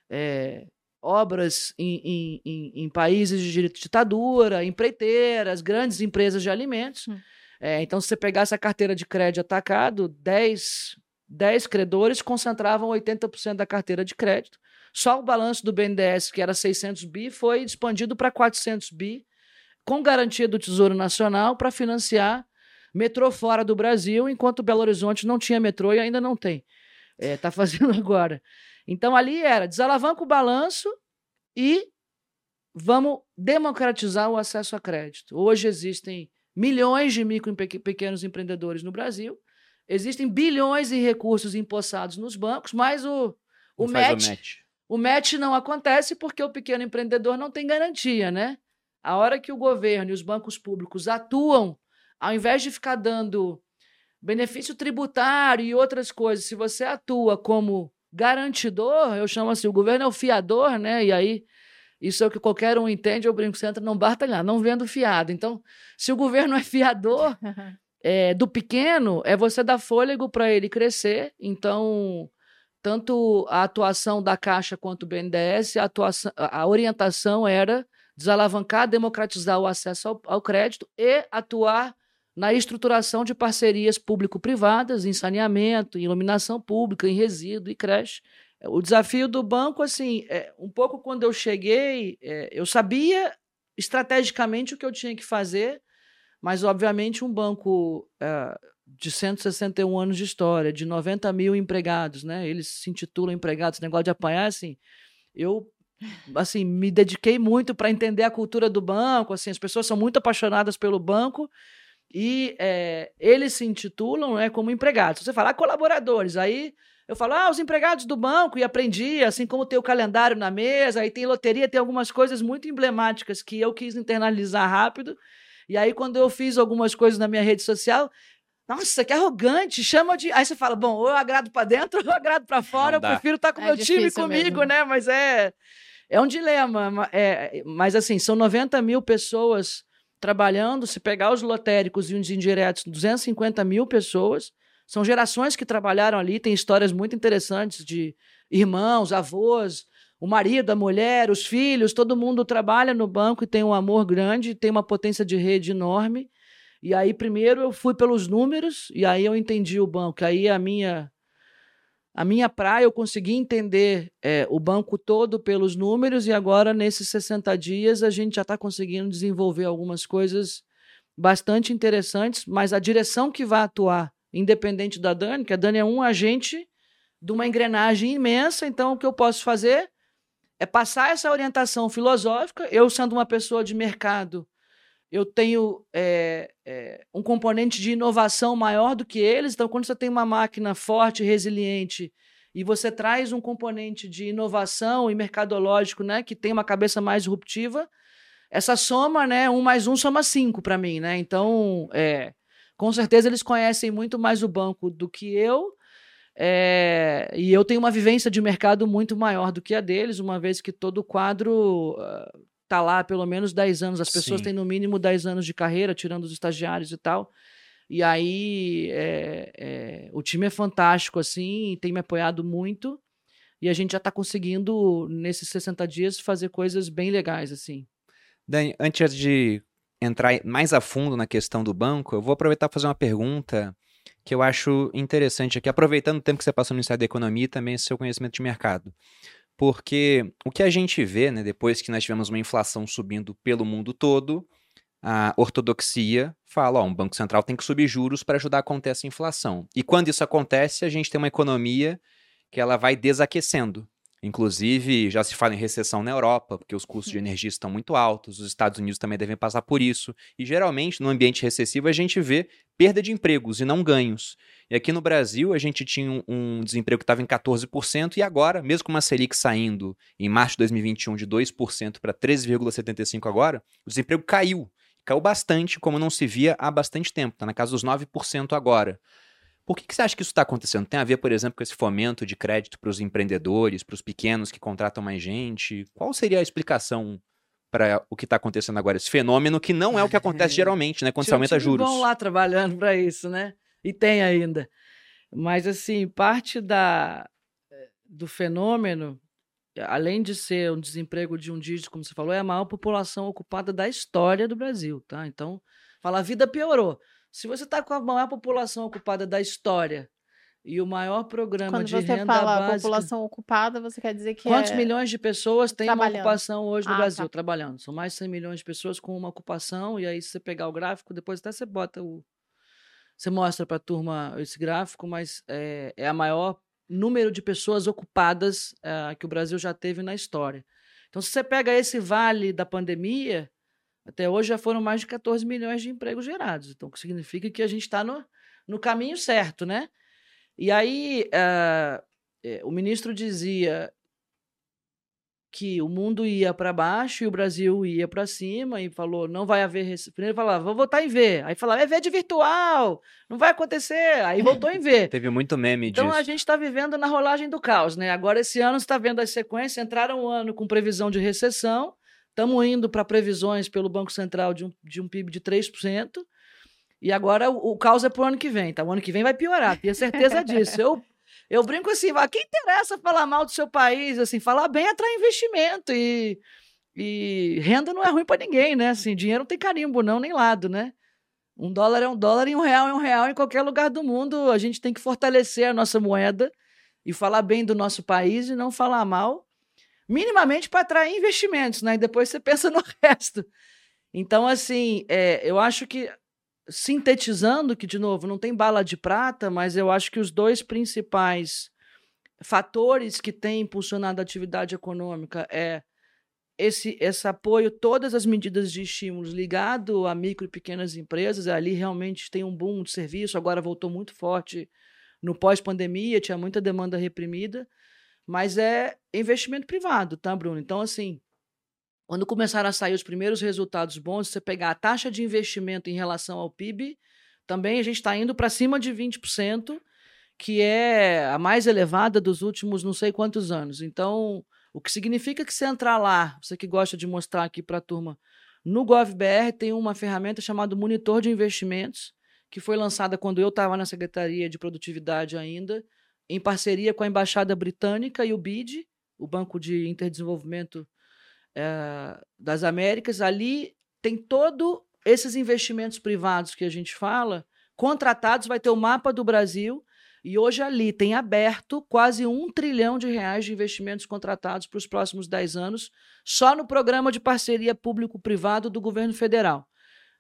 É, obras em, em, em, países de ditadura, empreiteiras, grandes empresas de alimentos. Hum. É, então, se você pegasse a carteira de crédito atacado, 10 10 credores concentravam 80% da carteira de crédito. Só o balanço do BNDES, que era 600 bi, foi expandido para 400 bi, com garantia do Tesouro Nacional para financiar metrô fora do Brasil, enquanto Belo Horizonte não tinha metrô e ainda não tem. Está é, tá fazendo agora. Então ali era desalavanca o balanço e vamos democratizar o acesso a crédito. Hoje existem milhões de micro e pequenos empreendedores no Brasil Existem bilhões em recursos empossados nos bancos, mas o, o, match, o match. O match não acontece porque o pequeno empreendedor não tem garantia, né? A hora que o governo e os bancos públicos atuam, ao invés de ficar dando benefício tributário e outras coisas, se você atua como garantidor, eu chamo assim, o governo é o fiador, né? E aí isso é o que qualquer um entende, eu brinco, você entra não batalhar, não vendo fiado. Então, se o governo é fiador, é, do pequeno é você dar fôlego para ele crescer. Então, tanto a atuação da Caixa quanto do BNDES, a, atuação, a orientação era desalavancar, democratizar o acesso ao, ao crédito e atuar na estruturação de parcerias público-privadas em saneamento, em iluminação pública, em resíduo e creche. O desafio do banco, assim, é, um pouco quando eu cheguei, é, eu sabia estrategicamente o que eu tinha que fazer, mas, obviamente, um banco é, de 161 anos de história, de 90 mil empregados, né? Eles se intitulam empregados, negócio de apanhar, assim. Eu assim me dediquei muito para entender a cultura do banco assim as pessoas são muito apaixonadas pelo banco e é, eles se intitulam né, como empregados você fala ah, colaboradores aí eu falo ah os empregados do banco e aprendi assim como tem o calendário na mesa aí tem loteria tem algumas coisas muito emblemáticas que eu quis internalizar rápido e aí, quando eu fiz algumas coisas na minha rede social, nossa, que arrogante, chama de. Aí você fala, bom, ou eu agrado para dentro ou eu agrado para fora, eu prefiro estar tá com o é meu time comigo, mesmo. né? Mas é, é um dilema. É, mas assim, são 90 mil pessoas trabalhando. Se pegar os lotéricos e os indiretos, 250 mil pessoas. São gerações que trabalharam ali, tem histórias muito interessantes de irmãos, avós, o marido, a mulher, os filhos, todo mundo trabalha no banco e tem um amor grande, tem uma potência de rede enorme. E aí, primeiro, eu fui pelos números, e aí eu entendi o banco. Aí a minha a minha praia, eu consegui entender é, o banco todo pelos números, e agora, nesses 60 dias, a gente já está conseguindo desenvolver algumas coisas bastante interessantes, mas a direção que vai atuar, independente da Dani, que a Dani é um agente de uma engrenagem imensa, então o que eu posso fazer é passar essa orientação filosófica. Eu, sendo uma pessoa de mercado, eu tenho é, é, um componente de inovação maior do que eles. Então, quando você tem uma máquina forte, resiliente, e você traz um componente de inovação e mercadológico, né, que tem uma cabeça mais disruptiva, essa soma, né, um mais um soma cinco para mim, né? Então, é, com certeza eles conhecem muito mais o banco do que eu. É, e eu tenho uma vivência de mercado muito maior do que a deles, uma vez que todo o quadro uh, tá lá há pelo menos 10 anos. As pessoas Sim. têm no mínimo 10 anos de carreira, tirando os estagiários e tal. E aí é, é, o time é fantástico, assim, tem me apoiado muito. E a gente já está conseguindo, nesses 60 dias, fazer coisas bem legais, assim. Dani, antes de entrar mais a fundo na questão do banco, eu vou aproveitar para fazer uma pergunta que eu acho interessante aqui, aproveitando o tempo que você passou no Ministério da Economia e também seu conhecimento de mercado. Porque o que a gente vê, né, depois que nós tivemos uma inflação subindo pelo mundo todo, a ortodoxia fala, ó, um banco central tem que subir juros para ajudar a conter essa inflação. E quando isso acontece, a gente tem uma economia que ela vai desaquecendo. Inclusive, já se fala em recessão na Europa, porque os custos de energia estão muito altos, os Estados Unidos também devem passar por isso. E geralmente, no ambiente recessivo, a gente vê perda de empregos e não ganhos. E aqui no Brasil, a gente tinha um, desemprego que estava em 14%, e agora, mesmo com uma Selic saindo em março de 2021 de 2% para 13,75% agora, o desemprego caiu. Caiu bastante, como não se via há bastante tempo, está na casa dos 9% agora. Por que, que você acha que isso está acontecendo? Tem a ver, por exemplo, com esse fomento de crédito para os empreendedores, para os pequenos que contratam mais gente? Qual seria a explicação para o que está acontecendo agora? Esse fenômeno que não é o que acontece geralmente, né? Quando se aumenta juros. Estão lá trabalhando para isso, né? E tem ainda. Mas, assim, parte da, do fenômeno, além de ser um desemprego de um dígito, como você falou, é a maior população ocupada da história do Brasil, tá? Então, fala, a vida piorou. Se você está com a maior população ocupada da história e o maior programa Quando de você renda fala básica... população ocupada, você quer dizer que Quantos é... milhões de pessoas têm uma ocupação hoje no ah, Brasil tá. trabalhando? São mais de 100 milhões de pessoas com uma ocupação, e aí se você pegar o gráfico, depois até você bota o... Você mostra para a turma esse gráfico, mas é, é a maior número de pessoas ocupadas é, que o Brasil já teve na história. Então, se você pega esse vale da pandemia, até hoje já foram mais de 14 milhões de empregos gerados. Então, o que significa que a gente está no, no caminho certo, né? E aí, uh, o ministro dizia que o mundo ia para baixo e o Brasil ia para cima e falou não vai haver primeiro falava vou votar em V aí falava é V de virtual não vai acontecer aí voltou em V teve muito meme então disso. a gente está vivendo na rolagem do caos né agora esse ano está vendo as sequências entraram um ano com previsão de recessão Estamos indo para previsões pelo Banco Central de um, de um PIB de 3%. E agora o, o caos é para o ano que vem, tá? O ano que vem vai piorar, tenho certeza disso. Eu, eu brinco assim, a quem interessa falar mal do seu país? Assim, falar bem atrai investimento e, e renda não é ruim para ninguém, né? Assim, dinheiro não tem carimbo, não, nem lado, né? Um dólar é um dólar e um real é um real em qualquer lugar do mundo. A gente tem que fortalecer a nossa moeda e falar bem do nosso país e não falar mal minimamente para atrair investimentos, né? E depois você pensa no resto. Então, assim, é, eu acho que, sintetizando, que, de novo, não tem bala de prata, mas eu acho que os dois principais fatores que têm impulsionado a atividade econômica é esse, esse apoio, todas as medidas de estímulos ligado a micro e pequenas empresas, ali realmente tem um boom de serviço, agora voltou muito forte no pós-pandemia, tinha muita demanda reprimida, mas é investimento privado, tá, Bruno? Então, assim, quando começaram a sair os primeiros resultados bons, você pegar a taxa de investimento em relação ao PIB, também a gente está indo para cima de 20%, que é a mais elevada dos últimos não sei quantos anos. Então, o que significa que você entrar lá, você que gosta de mostrar aqui para a turma, no GovBR tem uma ferramenta chamada Monitor de Investimentos, que foi lançada quando eu estava na Secretaria de Produtividade ainda, em parceria com a Embaixada Britânica e o BID, o Banco de Interdesenvolvimento é, das Américas. Ali tem todo esses investimentos privados que a gente fala, contratados, vai ter o mapa do Brasil, e hoje ali tem aberto quase um trilhão de reais de investimentos contratados para os próximos 10 anos, só no programa de parceria público-privado do governo federal.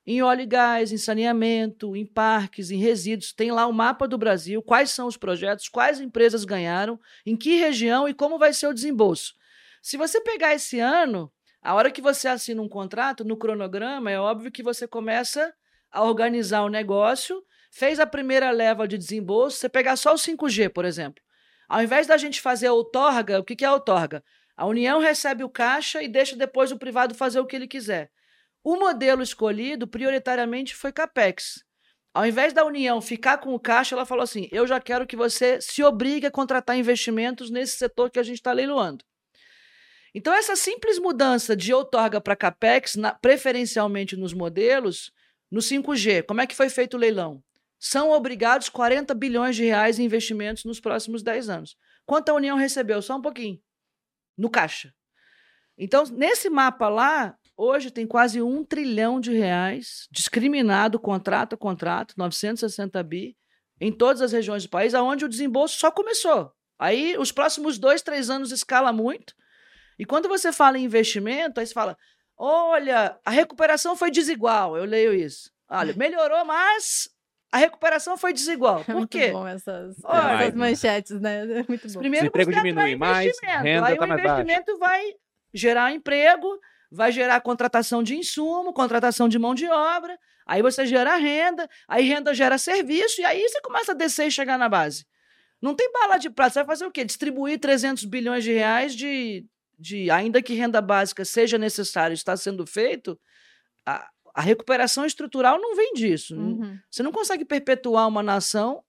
Em óleo e gás, em saneamento, em parques, em resíduos, tem lá o mapa do Brasil, quais são os projetos, quais empresas ganharam, em que região e como vai ser o desembolso. Se você pegar esse ano, a hora que você assina um contrato, no cronograma, é óbvio que você começa a organizar o negócio fez a primeira leva de desembolso, você pegar só o 5G, por exemplo. Ao invés da gente fazer a outorga, o que, é a outorga? A União recebe o caixa e deixa depois o privado fazer o que ele quiser. O modelo escolhido, prioritariamente, foi CAPEX. Ao invés da União ficar com o caixa, ela falou assim: eu já quero que você se obrigue a contratar investimentos nesse setor que a gente está leiloando. Então, essa simples mudança de outorga para CAPEX, na, preferencialmente nos modelos, no 5G, como é que foi feito o leilão? são obrigados 40 bilhões de reais em investimentos nos próximos 10 anos. Quanto a União recebeu? Só um pouquinho. No caixa. Então, nesse mapa lá, hoje tem quase um trilhão de reais discriminado contrato a contrato, 960 bi, em todas as regiões do país, aonde o desembolso só começou. Aí, os próximos dois, três anos escala muito. E quando você fala em investimento, aí você fala: olha, a recuperação foi desigual. Eu leio isso. Olha, melhorou, mas a recuperação foi desigual. Por Muito quê? bom essas, Olha, essas manchetes, né? Muito bom. Primeiro você atrai diminui mais, investimento. renda Aí tá o mais investimento vai gerar emprego, vai gerar contratação de insumo, contratação de mão de obra, aí você gera renda, aí renda gera serviço, e aí você começa a descer e chegar na base. Não tem bala de prata. Você vai fazer o quê? Distribuir 300 bilhões de reais de, de ainda que renda básica seja necessária, está sendo feito, a, a recuperação estrutural não vem disso. Uhum. Você não consegue perpetuar uma nação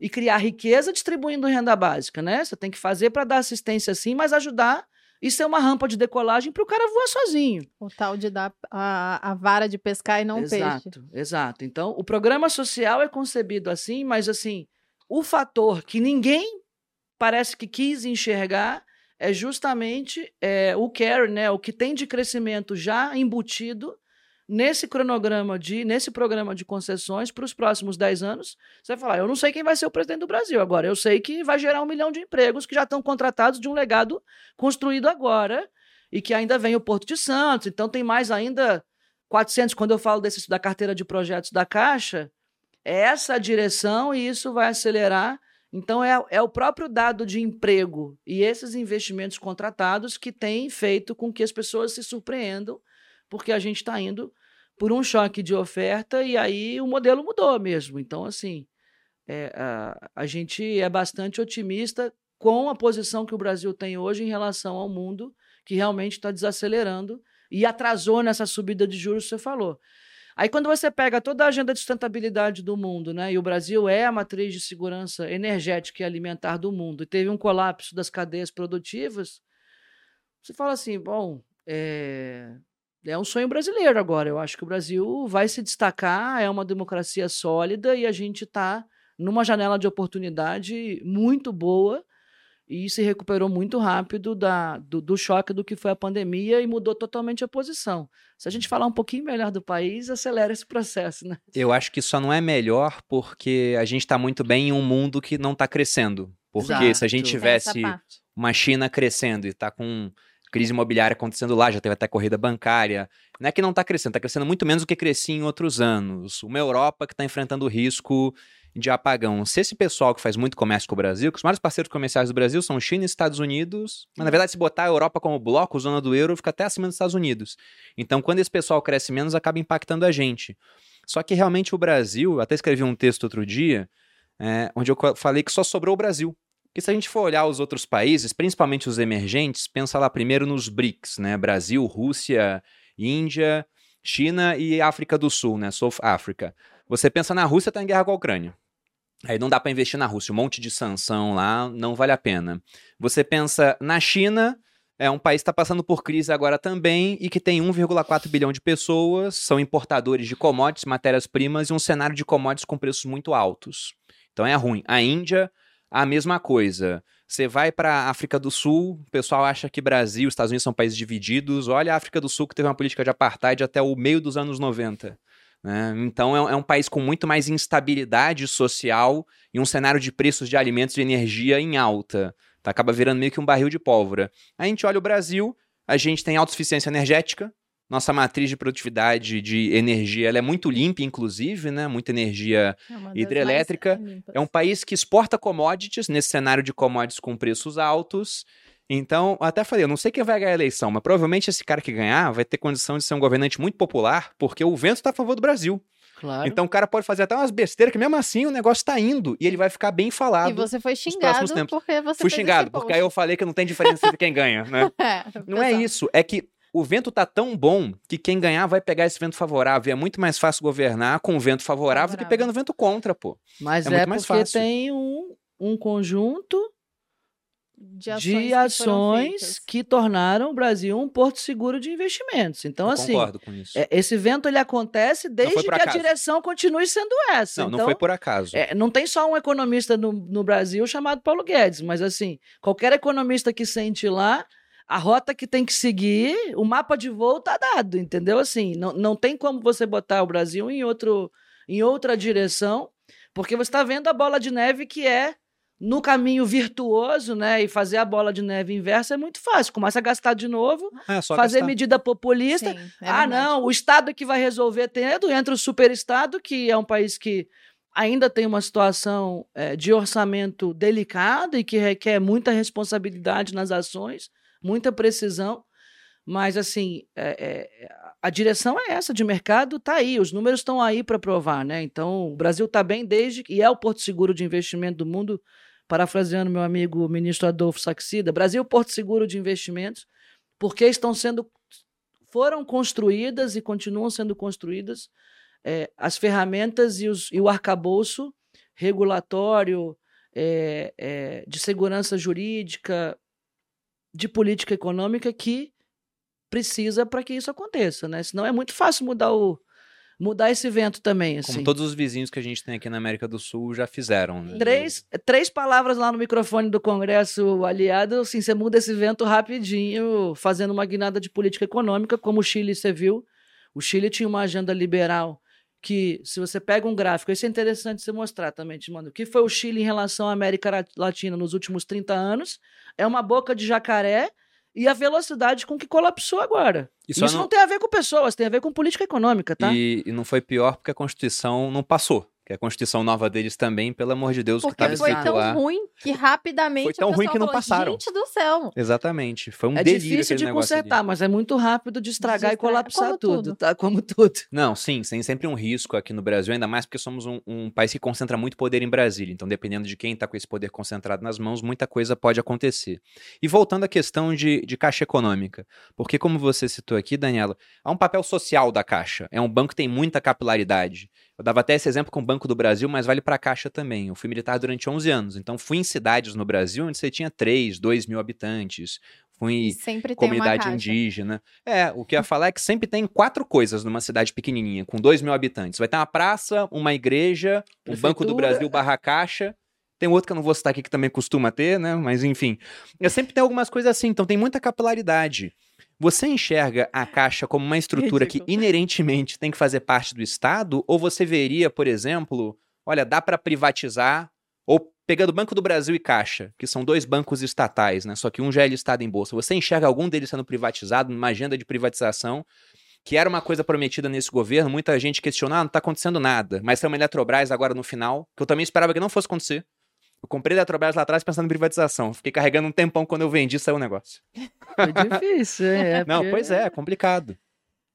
e criar riqueza distribuindo renda básica, né? Você tem que fazer para dar assistência sim, mas ajudar e ser uma rampa de decolagem para o cara voar sozinho. O tal de dar a, a vara de pescar e não o peixe. exato, exato. Então, o programa social é concebido assim, mas assim, o fator que ninguém parece que quis enxergar é justamente é, o care, né? O que tem de crescimento já embutido nesse cronograma de, nesse programa de concessões para os próximos 10 anos, você vai falar, eu não sei quem vai ser o presidente do Brasil agora, eu sei que vai gerar um milhão de empregos que já estão contratados de um legado construído agora e que ainda vem o Porto de Santos, então tem mais ainda 400, quando eu falo desse, da carteira de projetos da Caixa, é essa a direção e isso vai acelerar. Então, é, é o próprio dado de emprego e esses investimentos contratados que tem feito com que as pessoas se surpreendam porque a gente está indo por um choque de oferta e aí o modelo mudou mesmo. Então, assim, é, a, a gente é bastante otimista com a posição que o Brasil tem hoje em relação ao mundo, que realmente está desacelerando e atrasou nessa subida de juros que você falou. Aí, quando você pega toda a agenda de sustentabilidade do mundo, né, e o Brasil é a matriz de segurança energética e alimentar do mundo, e teve um colapso das cadeias produtivas, você fala assim: bom, é, é um sonho brasileiro agora. Eu acho que o Brasil vai se destacar, é uma democracia sólida e a gente está numa janela de oportunidade muito boa e se recuperou muito rápido da, do, do, choque do que foi a pandemia e mudou totalmente a posição. Se a gente falar um pouquinho melhor do país, acelera esse processo, né? Eu acho que só não é melhor porque a gente está muito bem em um mundo que não está crescendo. Porque Exato. se a gente tivesse uma China crescendo e está com crise imobiliária acontecendo lá, já teve até corrida bancária. Não é que não está crescendo, está crescendo muito menos do que crescia em outros anos. Uma Europa que está enfrentando o risco de apagão. Se esse pessoal que faz muito comércio com o Brasil, que os maiores parceiros comerciais do Brasil são China e Estados Unidos, mas na verdade se botar a Europa como bloco, zona do euro, fica até acima dos Estados Unidos. Então quando esse pessoal cresce menos, acaba impactando a gente. Só que realmente o Brasil, até escrevi um texto outro dia, é, onde eu falei que só sobrou o Brasil. Porque se a gente for olhar os outros países, principalmente os emergentes, pensa lá primeiro nos BRICS, né? Brasil, Rússia, Índia, China e África do Sul, né? South Africa. Você pensa na Rússia, está em guerra com a Ucrânia. Aí não dá para investir na Rússia, um monte de sanção lá, não vale a pena. Você pensa na China, É um país que está passando por crise agora também e que tem 1,4 bilhão de pessoas, são importadores de commodities, matérias-primas e um cenário de commodities com preços muito altos. Então é ruim. A Índia, a mesma coisa. Você vai para a África do Sul, o pessoal acha que Brasil e Estados Unidos são países divididos. Olha a África do Sul que teve uma política de apartheid até o meio dos anos 90. Né? Então é, é, um país com muito mais instabilidade social e um cenário de preços de alimentos e energia em alta. Tá? Acaba virando meio que um barril de pólvora. A gente olha o Brasil, a gente tem autossuficiência energética, nossa matriz de produtividade de energia ela é muito limpa, inclusive, né? Muita energia é hidrelétrica. É um país que exporta commodities nesse cenário de commodities com preços altos. Então, até falei, eu não sei quem vai ganhar a eleição, mas provavelmente esse cara que ganhar vai ter condição de ser um governante muito popular, porque o vento está a favor do Brasil. Claro. Então o cara pode fazer até umas besteiras que mesmo assim o negócio está indo e ele vai ficar bem falado. E você foi xingado porque você Fui xingado, porque aí eu falei que não tem diferença entre quem ganha, né? é, não é isso, é que o vento tá tão bom que quem ganhar vai pegar esse vento favorável. E é muito mais fácil governar com o vento favorável, favorável. do que pegando vento contra, pô. Mas é, é porque fácil. tem um, um conjunto de ações, de ações que, que, tornaram o Brasil um porto seguro de investimentos. Então, Eu assim, concordo com isso. É, esse vento ele acontece desde que acaso. a direção continue sendo essa. Não, então, não foi por acaso. É, não tem só um economista no, no Brasil chamado Paulo Guedes, mas assim, qualquer economista que sente lá a rota que tem que seguir, o mapa de voo tá dado, entendeu? Assim, não, não tem como você botar o Brasil em, outro, em outra direção, porque você está vendo a bola de neve que é no caminho virtuoso, né? E fazer a bola de neve inversa é muito fácil. Começa a gastar de novo, é, fazer gastar. medida populista. Sim, é ah, não, o Estado é que vai resolver tendo, entra o superestado, que é um país que ainda tem uma situação é, de orçamento delicado e que requer muita responsabilidade nas ações muita precisão, mas assim, é, é, a direção é essa de mercado, está aí, os números estão aí para provar, né? Então, o Brasil está bem desde e é o porto seguro de investimento do mundo, parafraseando meu amigo ministro Adolfo Saxida, Brasil é porto seguro de investimentos, porque estão sendo foram construídas e continuam sendo construídas é, as ferramentas e, os, e, o arcabouço regulatório, é, é, de segurança jurídica, de política econômica que precisa para que isso aconteça, né? Senão é muito fácil mudar o mudar esse vento também, assim. Como todos os vizinhos que a gente tem aqui na América do Sul já fizeram, né? Três, três palavras lá no microfone do Congresso aliado, assim, você muda esse vento rapidinho, fazendo uma guinada de política econômica, como o Chile, você viu. O Chile tinha uma agenda liberal que, se você pega um gráfico, isso é interessante você mostrar também, mano, o que foi o Chile em relação à América Latina nos últimos 30 anos, é uma boca de jacaré e a velocidade com que colapsou agora. Isso não... não... tem a ver com pessoas, tem a ver com política econômica, tá? E, e não foi pior porque a Constituição não passou que a Constituição nova deles também, pelo amor de Deus, Porque que estava foi tão lá. ruim que rapidamente foi tão ruim que não falou, passaram. Gente do céu. Exatamente. Foi um é delírio difícil de consertar, ali. mas é muito rápido de estragar de e colapsar como tudo, tudo, tá? Como tudo. Não, sim, tem sempre um risco aqui no Brasil, ainda mais porque somos um, um país que concentra muito poder em Brasília. Então, dependendo de quem está com esse poder concentrado nas mãos, muita coisa pode acontecer. E voltando à questão de, de caixa econômica, porque como você citou aqui, Daniela, há um papel social da Caixa. É um banco que tem muita capilaridade. Eu dava até esse exemplo com o Banco do Brasil, mas vale para a Caixa também. Eu fui militar durante 11 anos, então fui em cidades no Brasil onde você tinha 3, 2 mil habitantes. Fui em comunidade indígena. É, o que eu ia falar é que sempre tem quatro coisas numa cidade pequenininha, com 2 mil habitantes. Vai ter uma praça, uma igreja, um Banco do Brasil barra Caixa. Tem outro que eu não vou citar aqui que também costuma ter, né? Mas enfim. Eu sempre tem algumas coisas assim, então tem muita capilaridade. Você enxerga a Caixa como uma estrutura que inerentemente tem que fazer parte do Estado? Ou você veria, por exemplo, olha, dá para privatizar? Ou pegando o Banco do Brasil e Caixa, que são dois bancos estatais, né? Só que um já é listado em bolsa. Você enxerga algum deles sendo privatizado, numa agenda de privatização? que era uma coisa prometida nesse governo, muita gente questionando, ah, não está acontecendo nada, mas tem uma Eletrobras agora no final, que eu também esperava que não fosse acontecer. Eu comprei Eletrobras lá atrás pensando em privatização. Fiquei carregando um tempão quando eu vendi, saiu o negócio. Foi difícil, é. Não, pois é, é complicado.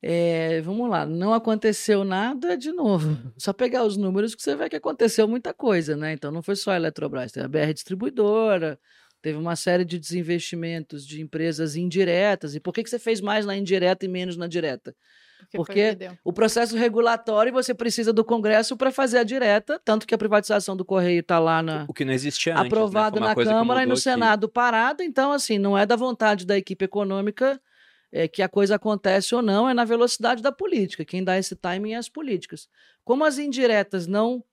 É, vamos lá, não aconteceu nada de novo. Só pegar os números que você vê que aconteceu muita coisa, né? Então não foi só a Eletrobras, teve a BR Distribuidora, teve uma série de desinvestimentos de empresas indiretas. E por que, que você fez mais na indireta e menos na direta? Porque, o processo regulatório você precisa do Congresso para fazer a direta, tanto que a privatização do Correio está lá na, O que não existia antes. aprovado né? Foi uma na Câmara e no aqui. Senado parado. Então, assim, não é da vontade da equipe econômica é, que a coisa acontece ou não, é na velocidade da política. Quem dá esse timing é as políticas. Como as indiretas não.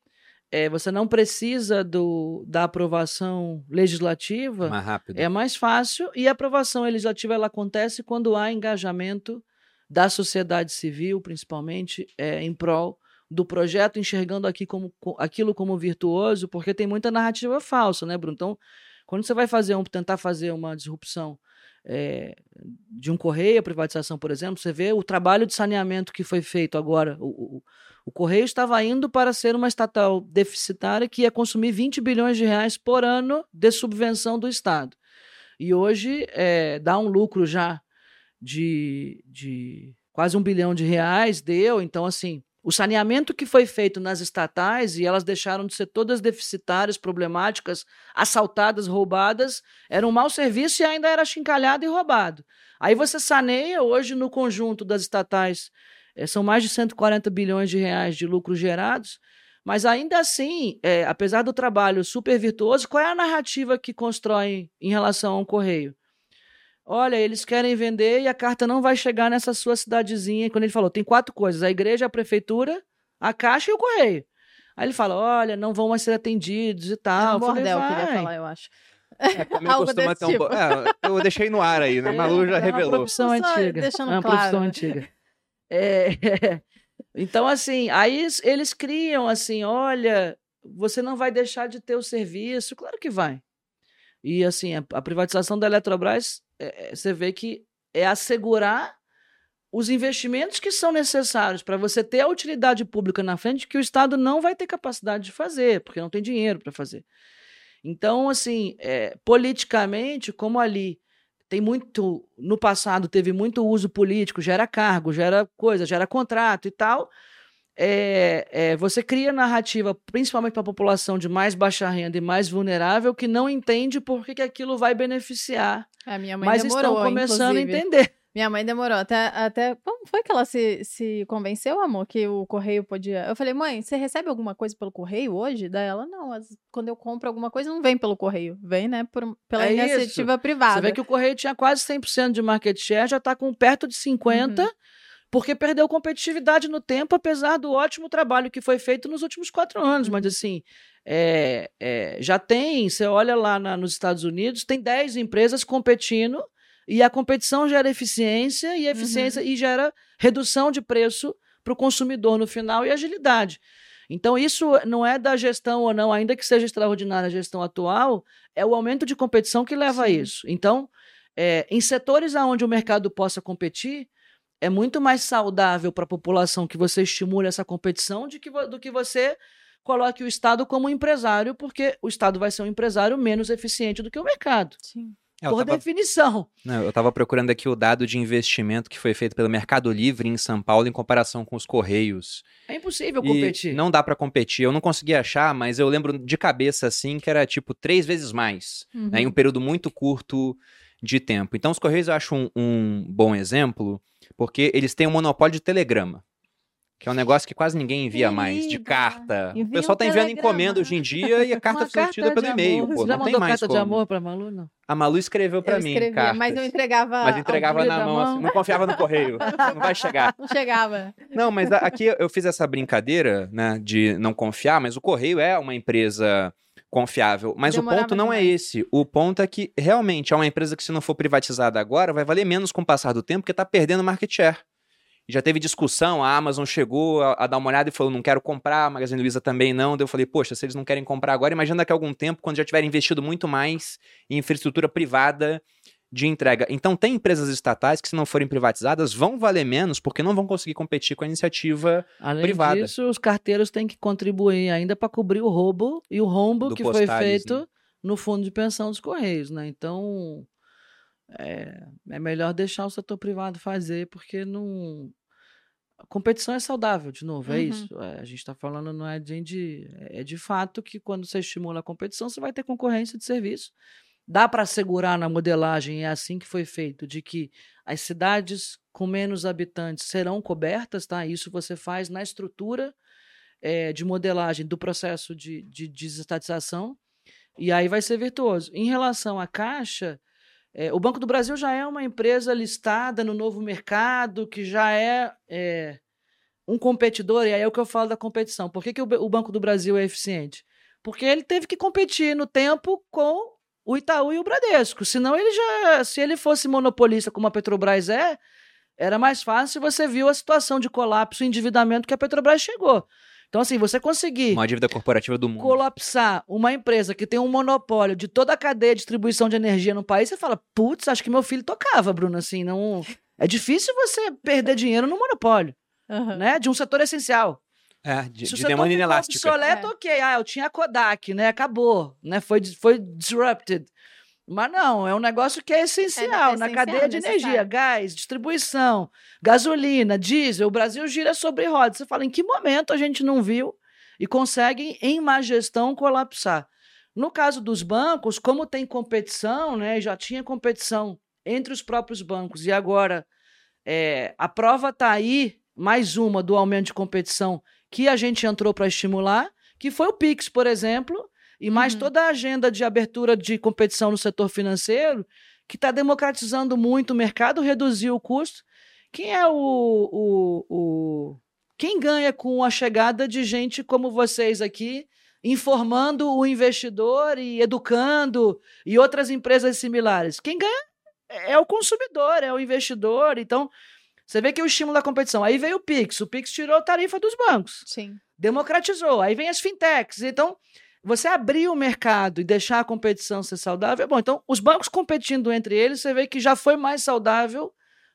é, você não precisa do, da aprovação legislativa, Mais rápido. é mais fácil e a aprovação legislativa ela acontece quando há engajamento da sociedade civil, principalmente é, em prol do projeto, enxergando aqui como, co- aquilo como virtuoso, porque tem muita narrativa falsa, né, Bruno? Então, quando você vai fazer um, tentar fazer uma disrupção é, de um correio, a privatização, por exemplo, você vê o trabalho de saneamento que foi feito agora. O, o, o correio estava indo para ser uma estatal deficitária que ia consumir 20 bilhões de reais por ano de subvenção do Estado. E hoje é, dá um lucro já de, de quase um bilhão de reais, deu. Então, assim, o saneamento que foi feito nas estatais, e elas deixaram de ser todas deficitárias, problemáticas, assaltadas, roubadas, era um mau serviço e ainda era chincalhado e roubado. Aí você saneia hoje no conjunto das estatais, eh, são mais de 140 bilhões de reais de lucros gerados, mas ainda assim, eh, apesar do trabalho super virtuoso, qual é a narrativa que constroem em relação ao correio? Olha, eles querem vender e a carta não vai chegar nessa sua cidadezinha. Quando ele falou, tem quatro coisas: a igreja, a prefeitura, a caixa e o correio. Aí ele fala: olha, não vão mais ser atendidos e tal. um Eu falei, bordel, que ele ia "Vai." falar, eu acho. É, também Algo ter um tipo. po- É, eu deixei no ar aí, né? Malu já É uma revelou. profissão Só antiga. deixando é uma claro, profissão né? antiga. É, Então, assim, aí eles- eles criam assim: olha, você não vai deixar de ter o serviço. Claro que vai. E, assim, a, a privatização da Eletrobras, é, é, você vê que é assegurar os investimentos que são necessários para você ter a utilidade pública na frente que o Estado não vai ter capacidade de fazer, porque não tem dinheiro para fazer. Então, assim, é, politicamente, como ali tem muito. No passado teve muito uso político, gera cargo, gera coisa, gera contrato e tal. É, é, você cria narrativa, principalmente para a população de mais baixa renda e mais vulnerável, que não entende por que, que aquilo vai beneficiar. A minha mãe Mas demorou, estão começando inclusive. a entender. Minha mãe demorou até, até. Como foi que ela se, se convenceu, amor, que o correio podia. Eu falei, mãe, você recebe alguma coisa pelo correio hoje? Daí ela, não, as- quando eu compro alguma coisa, não vem pelo correio. Vem, né, por, pela É isso. iniciativa privada. Você vê que o Correio tinha quase 100% de market share, já está com perto de 50%, Uhum. Porque perdeu competitividade no tempo, apesar do ótimo trabalho que foi feito nos últimos quatro anos. Mas, assim, é, é, já tem, você olha lá na- nos Estados Unidos, tem 10 empresas competindo, e a competição gera eficiência, e a eficiência e gera redução de preço para o consumidor no final e agilidade. Então, isso não é da gestão ou não, ainda que seja extraordinária a gestão atual, é o aumento de competição que leva a Sim. isso. Então, é, em setores onde o mercado possa competir, é muito mais saudável para a população que você estimule essa competição de que do que você coloque o Estado como empresário, porque o Estado vai ser um empresário menos eficiente do que o mercado, Sim. É, eu, por tava, definição. não, eu tava procurando aqui o dado de investimento que foi feito pelo Mercado Livre em São Paulo em comparação com os Correios. É impossível E competir. não dá pra competir. Eu não consegui achar, mas eu lembro de cabeça assim que era tipo três vezes mais, Uhum. né, em um período muito curto de tempo. Então os Correios eu acho um, um bom exemplo, porque eles têm um monopólio de telegrama. Que é um negócio que quase ninguém envia mais, de carta. O pessoal tá enviando telegrama. encomenda hoje em dia e a carta Uma é carta pelo e-mail. Pô, Você já não tem mandou mais carta como. de amor para Malu, não? A Malu escreveu pra eu mim escrevia, cartas. mas eu entregava. Mas entregava na mão, assim, não confiava no correio. Não vai chegar. Não chegava. Não, mas aqui eu fiz essa brincadeira, né, de não confiar, mas o correio é uma empresa confiável. Mas Demorava o ponto não é esse. O ponto é que realmente é uma empresa que, se não for privatizada agora, vai valer menos com o passar do tempo, porque tá perdendo market share. Já teve discussão, a Amazon chegou a, a dar uma olhada e falou: não quero comprar, a Magazine Luiza também não. Daí eu falei: poxa, se eles não querem comprar agora, imagina daqui a algum tempo, quando já tiverem investido muito mais em infraestrutura privada de entrega. Então, tem empresas estatais que, se não forem privatizadas, vão valer menos porque não vão conseguir competir com a iniciativa Além privada. disso, os carteiros têm que contribuir ainda para cobrir o roubo e o rombo Do que foi feito né? no fundo de pensão dos Correios, né? Então, é, é melhor deixar o setor privado fazer, porque não... A competição é saudável, de novo, é Uhum. isso. É, a gente está falando, não é de... É de fato que quando você estimula a competição, você vai ter concorrência de serviço. Dá para assegurar na modelagem, é assim que foi feito, de que as cidades com menos habitantes serão cobertas, tá? Isso você faz na estrutura é, de modelagem do processo de, de, de desestatização, e aí vai ser virtuoso. Em relação à Caixa, é, o Banco do Brasil já é uma empresa listada no novo mercado, que já é, é, um competidor, e aí é o que eu falo da competição. Por que, que o, o Banco do Brasil é eficiente? Porque ele teve que competir no tempo com o Itaú e o Bradesco. Senão ele já, se ele fosse monopolista como a Petrobras é, era mais fácil você viu a situação de colapso e endividamento que a Petrobras chegou. Então, assim, você conseguir. Uma dívida corporativa do mundo. Colapsar uma empresa que tem um monopólio de toda a cadeia de distribuição de energia no país, você fala, putz, acho que meu filho tocava, Bruno, assim, não. É difícil você perder dinheiro no monopólio, uhum. né? De um setor essencial. É, de, de demanda inelástica. obsoleto, é. ok. Ah, eu tinha a Kodak, né? Acabou, né? Foi, foi disrupted. Mas não, é um negócio que é essencial, é, é essencial na cadeia de necessário. energia, gás, distribuição, gasolina, diesel. O Brasil gira sobre rodas. Você fala, em que momento a gente não viu e consegue, em má gestão, colapsar? No caso dos bancos, como tem competição, né, já tinha competição entre os próprios bancos e agora é, a prova está aí, mais uma do aumento de competição que a gente entrou para estimular, que foi o Pix, por exemplo, e mais uhum. toda a agenda de abertura de competição no setor financeiro, que está democratizando muito o mercado, reduziu o custo. Quem é o, o, o. Quem ganha com a chegada de gente como vocês aqui, informando o investidor e educando, e outras empresas similares? Quem ganha é o consumidor, é o investidor. Então, você vê que o estímulo da competição. Aí veio o Pix. O Pix tirou a tarifa dos bancos. Sim. Democratizou. Aí vem as fintechs. Então, você abrir o mercado e deixar a competição ser saudável, é bom. Então, os bancos competindo entre eles, você vê que já foi mais saudável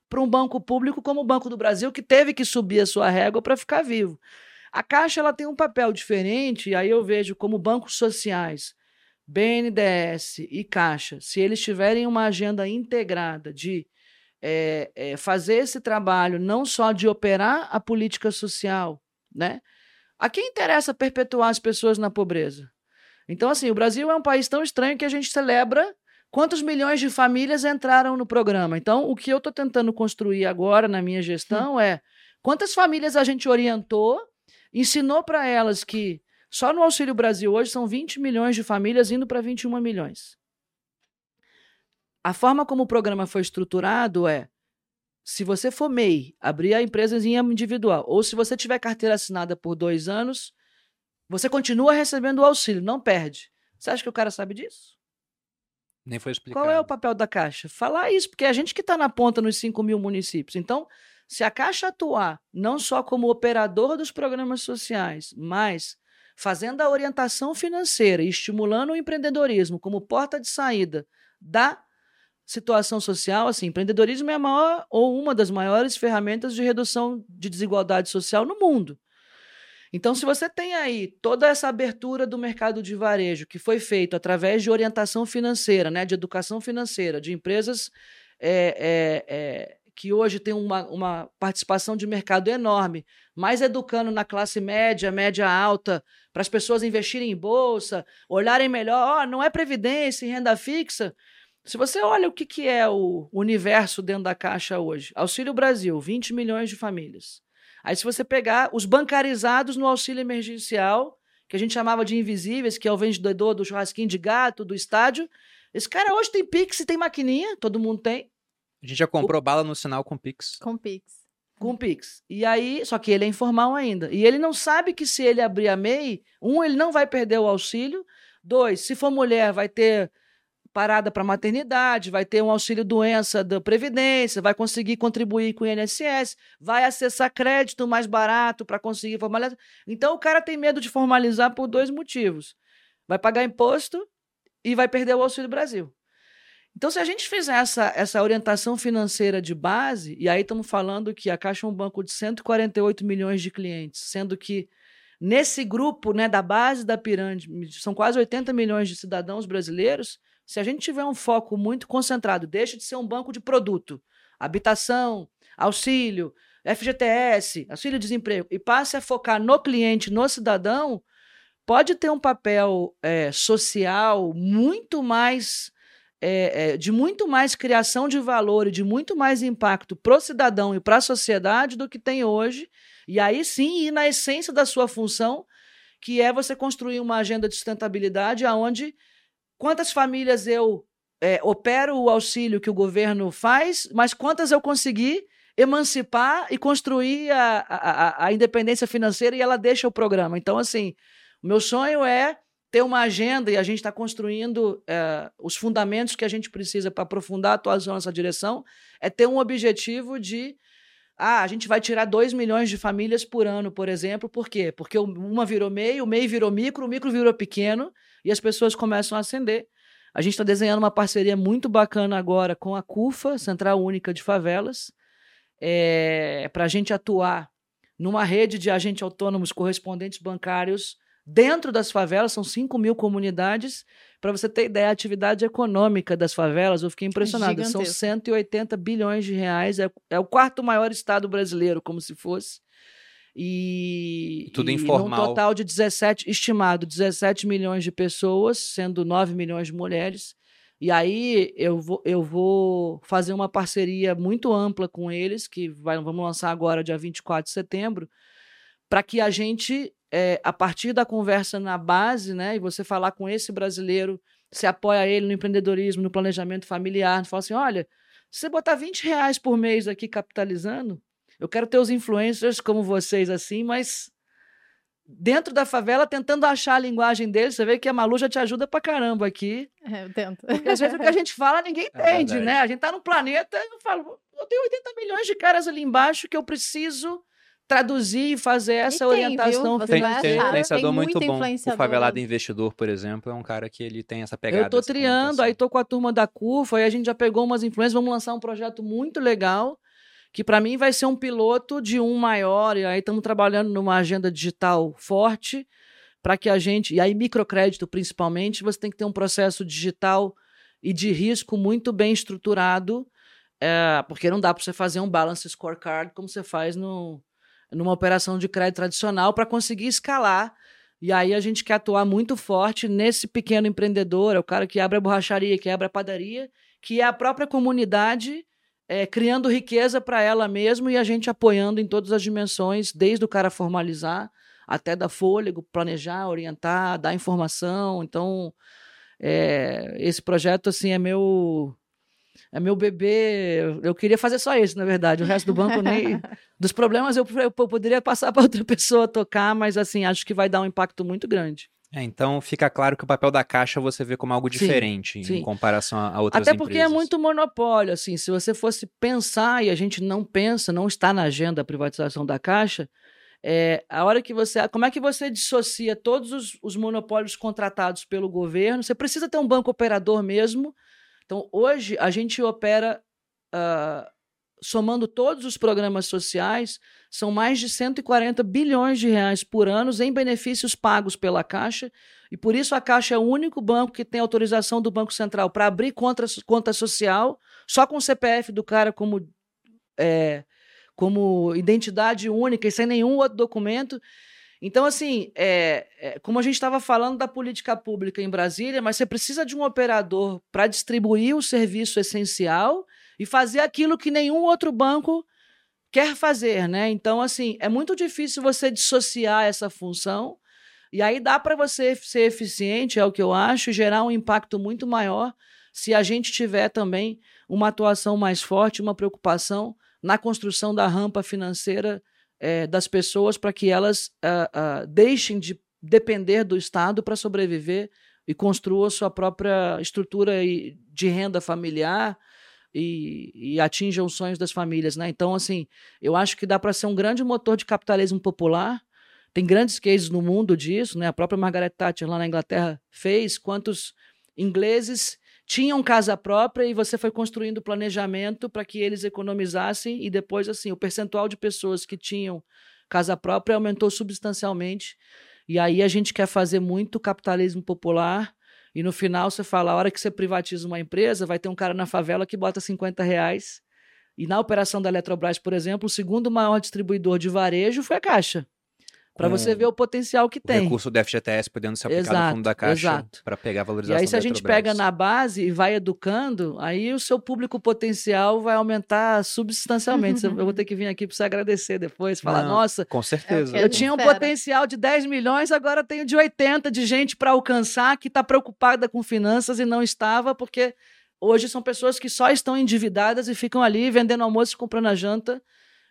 para um banco público como o Banco do Brasil, que teve que subir a sua régua para ficar vivo. A Caixa ela tem um papel diferente, e aí eu vejo como bancos sociais, BNDES e Caixa, se eles tiverem uma agenda integrada de é, é, fazer esse trabalho não só de operar a política social, né? A quem interessa perpetuar as pessoas na pobreza? Então, assim, o Brasil é um país tão estranho que a gente celebra quantos milhões de famílias entraram no programa. Então, o que eu estou tentando construir agora na minha gestão é quantas famílias a gente orientou, ensinou para elas que só no Auxílio Brasil hoje são 20 milhões de famílias indo para 21 milhões. A forma como o programa foi estruturado é: se você for MEI, abrir a empresa em individual, ou se você tiver carteira assinada por dois anos, você continua recebendo o auxílio, não perde. Você acha que o cara sabe disso? Nem foi explicado. Qual é o papel da Caixa? Falar isso, porque é a gente que está na ponta nos 5 mil municípios. Então, se a Caixa atuar não só como operador dos programas sociais, mas fazendo a orientação financeira e estimulando o empreendedorismo como porta de saída da situação social, assim, empreendedorismo é a maior ou uma das maiores ferramentas de redução de desigualdade social no mundo. Então, se você tem aí toda essa abertura do mercado de varejo que foi feito através de orientação financeira, né, de educação financeira, de empresas é, é, é, que hoje têm uma, uma participação de mercado enorme, mais educando na classe média, média alta, para as pessoas investirem em bolsa, olharem melhor, oh, não é previdência e renda fixa. Se você olha o que, que é o universo dentro da caixa hoje, Auxílio Brasil, 20 milhões de famílias. Aí, se você pegar os bancarizados no auxílio emergencial, que a gente chamava de invisíveis, que é o vendedor do churrasquinho de gato, do estádio, esse cara hoje tem Pix e tem maquininha, todo mundo tem. A gente já comprou o... bala no sinal com Pix. Com Pix. Com Pix. E aí, só que ele é informal ainda. E ele não sabe que se ele abrir a MEI, um, ele não vai perder o auxílio. Dois, se for mulher, vai ter parada para maternidade, vai ter um auxílio doença da Previdência, vai conseguir contribuir com o INSS, vai acessar crédito mais barato para conseguir formalizar. Então o cara tem medo de formalizar por dois motivos. Vai pagar imposto e vai perder o Auxílio Brasil. Então, se a gente fizer essa, essa orientação financeira de base, e aí estamos falando que a Caixa é um banco de 148 milhões de clientes, sendo que nesse grupo né, da base da pirâmide são quase 80 milhões de cidadãos brasileiros, se a gente tiver um foco muito concentrado, deixa de ser um banco de produto, habitação, auxílio, FGTS, auxílio-desemprego, e passe a focar no cliente, no cidadão, pode ter um papel é, social muito mais é, é, de muito mais criação de valor e de muito mais impacto para o cidadão e para a sociedade do que tem hoje. E aí sim, ir na essência da sua função, que é você construir uma agenda de sustentabilidade aonde quantas famílias eu é, opero o auxílio que o governo faz, mas quantas eu consegui emancipar e construir a, a, a independência financeira e ela deixa o programa. Então, assim, o meu sonho é ter uma agenda e a gente está construindo é, os fundamentos que a gente precisa para aprofundar a atuação nessa direção, é ter um objetivo de ah, a gente vai tirar 2 milhões de famílias por ano, por exemplo. Por quê? Porque uma virou meio, o meio virou micro, o micro virou pequeno e as pessoas começam a ascender. A gente está desenhando uma parceria muito bacana agora com a CUFA, Central Única de Favelas, é, para a gente atuar numa rede de agentes autônomos correspondentes bancários Dentro das favelas, são 5 mil comunidades. Para você ter ideia, a atividade econômica das favelas, eu fiquei impressionado. São 180 bilhões de reais. É, é, o quarto maior estado brasileiro, como se fosse. E, Tudo e informal. Um total de 17, estimado, 17 milhões de pessoas, sendo 9 milhões de mulheres. E aí eu vou, eu vou fazer uma parceria muito ampla com eles, que vai, vamos lançar agora, dia 24 de setembro, para que a gente é, a partir da conversa na base, né, e você falar com esse brasileiro, você apoia ele no empreendedorismo, no planejamento familiar, fala assim, olha, se você botar 20 reais por mês aqui capitalizando, eu quero ter os influencers como vocês assim, mas dentro da favela tentando achar a linguagem deles, você vê que a Malu já te ajuda pra caramba aqui. É, eu tento. Porque às vezes o que a gente fala ninguém é entende, é né? A gente tá no planeta, eu falo, eu tenho 80 milhões de caras ali embaixo que eu preciso traduzir e fazer essa tem, orientação viu? Tem, tem influenciador Tem muito muito bom. O. Favelado Investidor, por exemplo, é um cara que ele tem essa pegada. Eu tô essa triando, aí tô com a turma da CUFA, aí a gente já pegou umas influências, vamos lançar um projeto muito legal, que para mim vai ser um piloto de um maior, e aí estamos trabalhando numa agenda digital forte, para que a gente, e aí microcrédito principalmente, você tem que ter um processo digital e de risco muito bem estruturado, é, porque não dá para você fazer um balance scorecard como você faz no, numa operação de crédito tradicional para conseguir escalar. E aí a gente quer atuar muito forte nesse pequeno empreendedor, é o cara que abre a borracharia, que abre a padaria, que é a própria comunidade é, criando riqueza para ela mesma e a gente apoiando em todas as dimensões, desde o cara formalizar até dar fôlego, planejar, orientar, dar informação. Então, é, esse projeto assim é meu é meu bebê. Eu queria fazer só isso, na verdade. O resto do banco nem. Dos problemas eu, eu poderia passar para outra pessoa tocar, mas assim, acho que vai dar um impacto muito grande. É, então fica claro que o papel da Caixa você vê como algo diferente sim. em comparação a, a outras Até porque empresas. é muito monopólio, assim, se você fosse pensar e a gente não pensa, não está na agenda a privatização da Caixa, é, a hora que você, como é que você dissocia todos os, os monopólios contratados pelo governo? Você precisa ter um banco operador mesmo. Então, hoje a gente opera uh, somando todos os programas sociais, são mais de 140 bilhões de reais por ano em benefícios pagos pela Caixa, e por isso a Caixa é o único banco que tem autorização do Banco Central para abrir conta, conta social, só com o CPF do cara como, é, como identidade única e sem nenhum outro documento. Então, assim, é, é, como a gente estava falando da política pública em Brasília, mas você precisa de um operador para distribuir o serviço essencial e fazer aquilo que nenhum outro banco quer fazer, né? Então, assim, é muito difícil você dissociar essa função. E aí dá para você ser eficiente, é o que eu acho, gerar um impacto muito maior se a gente tiver também uma atuação mais forte, uma preocupação na construção da rampa financeira é, das pessoas para que elas uh, uh, deixem de depender do Estado para sobreviver e construam sua própria estrutura de renda familiar e, e atinjam os sonhos das famílias. Né? Então, assim, eu acho que dá para ser um grande motor de capitalismo popular. Tem grandes cases no mundo disso, né? A própria Margaret Thatcher lá na Inglaterra fez. Quantos ingleses tinham casa própria e você foi construindo planejamento para que eles economizassem e depois assim o percentual de pessoas que tinham casa própria aumentou substancialmente e aí a gente quer fazer muito capitalismo popular e no final você fala a hora que você privatiza uma empresa vai ter um cara na favela que bota 50 reais. E na operação da Eletrobras por exemplo o segundo maior distribuidor de varejo foi a Caixa para Com você ver o potencial que O tem. recurso do FGTS podendo ser aplicado no Exato, fundo da Caixa para pegar a E valorização aí, se a gente pega na base e vai educando, aí o seu público potencial vai aumentar substancialmente. Você- Eu vou ter que vir aqui para você agradecer depois, falar, Não, nossa, Com certeza. É eu tinha um espera. potencial de 10 milhões, agora tenho de 80 de gente para alcançar que está preocupada com finanças e não estava, porque hoje são pessoas que só estão endividadas e ficam ali vendendo almoço e comprando a janta.